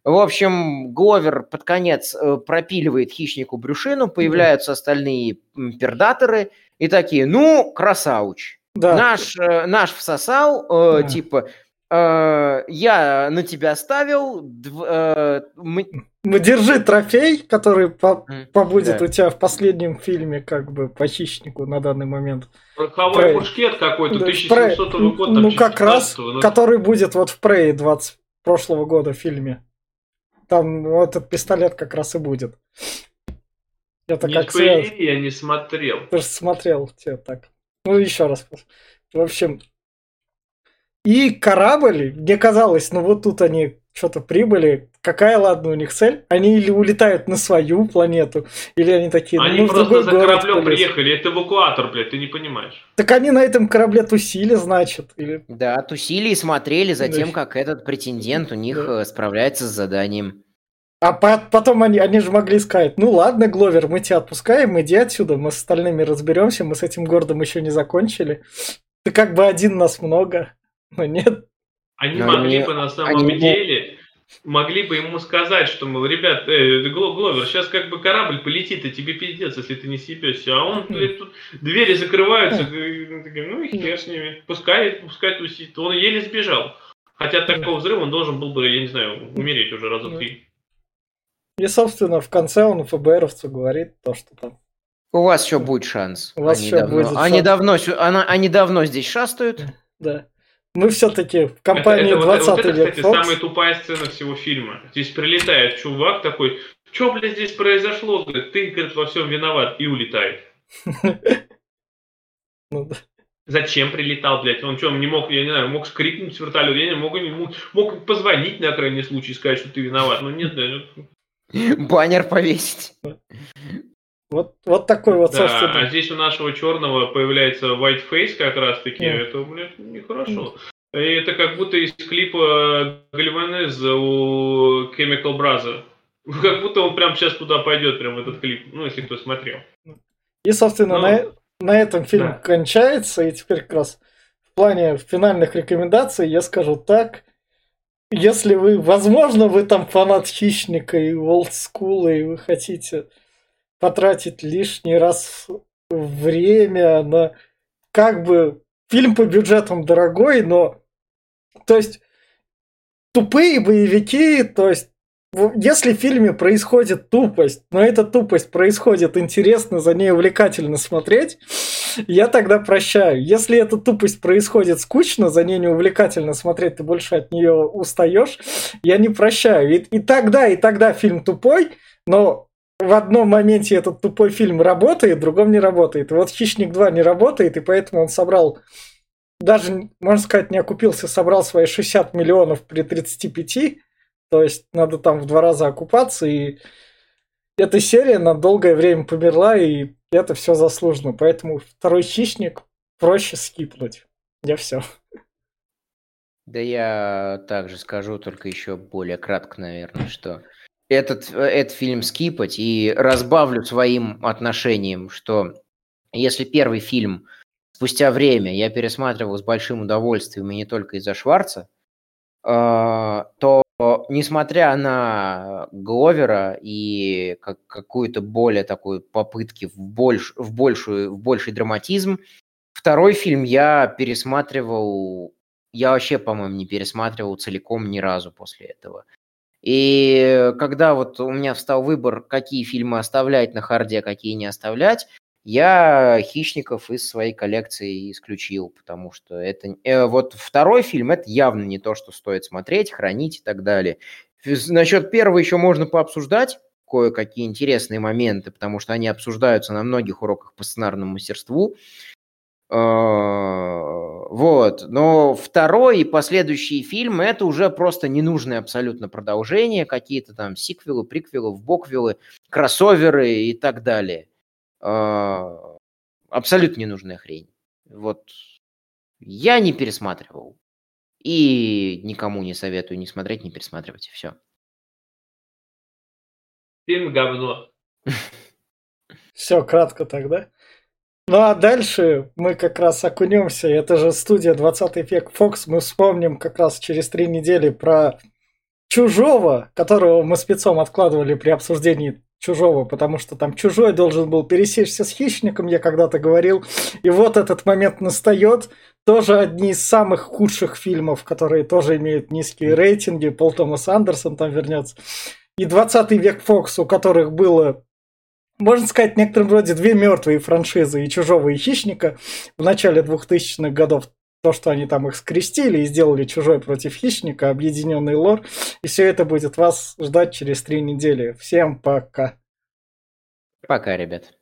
В общем, Гловер под конец э, пропиливает хищнику брюшину, появляются остальные пердаторы и такие, ну, красавуч. Да. Наш, э, наш всосал, э, да. типа, э, я на тебя ставил, дв, э, мы... Ну, держи трофей, который по побудет да. у тебя в последнем фильме, как бы, по хищнику на данный момент. Пороховой Прей. мушкет какой-то, да, 1700 Прей. год. Ну, как раз, но... который будет вот в Прей 20 прошлого года в фильме. Там вот этот пистолет как раз и будет. Это не как связано. я не смотрел. Ты же смотрел, тебе так. Ну, еще раз. В общем, и корабль, мне казалось, ну вот тут они что-то прибыли, какая, ладно, у них цель? Они или улетают на свою планету, или они такие... Они ну, просто за кораблем полез. приехали, это эвакуатор, блядь, ты не понимаешь. Так они на этом корабле тусили, значит. Или... Да, тусили и смотрели за тем, как этот претендент у них да. Э, справляется с заданием. А потом они, они же могли сказать, ну ладно, Гловер, мы тебя отпускаем, иди отсюда, мы с остальными разберемся, мы с этим городом еще не закончили. Ты как бы один нас много, но нет. Они но могли они, бы на самом они... деле, могли бы ему сказать, что, мол, ребят, э, Гловер, сейчас как бы корабль полетит, и тебе пиздец, если ты не съебешься. А он, тут двери закрываются, ну и хер с ними, пускай, пускай тусит. Он еле сбежал. Хотя от такого взрыва он должен был бы, я не знаю, умереть уже раза три. И, собственно, в конце он ФБРовцу говорит то, что там у вас еще будет шанс. У вас они еще давно, будет они шанс. Давно, она, они давно здесь шастают. Да. Мы все-таки в компании это, это, 20 вот, вот это, кстати, Fox. самая тупая сцена всего фильма. Здесь прилетает чувак такой, что, блядь, здесь произошло? Говорит, ты, говорит, во всем виноват. И улетает. *laughs* Ну да. Зачем прилетал, блядь? Он что, не мог, я не знаю, мог скрикнуть с вертолета, я не мог, мог, мог позвонить на крайний случай и сказать, что ты виноват. Ну нет, да. *laughs* Баннер повесить. Вот, вот такой вот, да, собственно. А здесь у нашего черного появляется white face как раз таки. Yeah. Это, блядь, нехорошо. Mm. И это как будто из клипа Гальванеза у Chemical Brother. *laughs* Как будто он прям сейчас туда пойдет, прям в этот клип. Ну, если кто смотрел. И, собственно, Но... на, на этом фильм да. кончается. И теперь как раз в плане финальных рекомендаций я скажу так. Если вы, возможно, вы там фанат хищника и олдскула, и вы хотите потратить лишний раз время на как бы фильм по бюджетам дорогой, но то есть тупые боевики, то есть если в фильме происходит тупость, но эта тупость происходит интересно, за ней увлекательно смотреть, я тогда прощаю. Если эта тупость происходит скучно, за ней не увлекательно смотреть, ты больше от нее устаешь, я не прощаю. И, и тогда, и тогда фильм тупой, но в одном моменте этот тупой фильм работает, в другом не работает. вот «Хищник 2» не работает, и поэтому он собрал, даже, можно сказать, не окупился, собрал свои 60 миллионов при 35, то есть надо там в два раза окупаться, и эта серия на долгое время померла, и это все заслуженно. Поэтому второй «Хищник» проще скипнуть. Я все. Да я также скажу, только еще более кратко, наверное, что этот, этот фильм скипать и разбавлю своим отношением, что если первый фильм спустя время я пересматривал с большим удовольствием и не только из-за Шварца, то несмотря на Гловера и как, какую-то более такую попытки в, больш, в, большую, в больший драматизм, второй фильм я пересматривал, я вообще, по-моему, не пересматривал целиком ни разу после этого. И когда вот у меня встал выбор, какие фильмы оставлять на харде, а какие не оставлять, я «Хищников» из своей коллекции исключил, потому что это... Э, вот второй фильм – это явно не то, что стоит смотреть, хранить и так далее. Насчет первого еще можно пообсуждать кое-какие интересные моменты, потому что они обсуждаются на многих уроках по сценарному мастерству. А, вот. Но второй и последующие фильмы это уже просто ненужное абсолютно продолжение, какие-то там сиквелы, приквелы, боквелы, кроссоверы и так далее. А, абсолютно ненужная хрень. Вот я не пересматривал. И никому не советую не смотреть, не пересматривать. Все. Фильм говно. *laughs* Все, кратко тогда. Ну а дальше мы как раз окунемся. Это же студия 20 век Fox. Мы вспомним как раз через три недели про Чужого, которого мы спецом откладывали при обсуждении Чужого, потому что там Чужой должен был пересечься с Хищником, я когда-то говорил. И вот этот момент настает. Тоже одни из самых худших фильмов, которые тоже имеют низкие рейтинги. Пол Томас Андерсон там вернется. И 20 век Фокс, у которых было можно сказать, в некотором роде две мертвые франшизы и Чужого, и Хищника в начале 2000-х годов. То, что они там их скрестили и сделали Чужой против Хищника, объединенный лор. И все это будет вас ждать через три недели. Всем пока. Пока, ребят.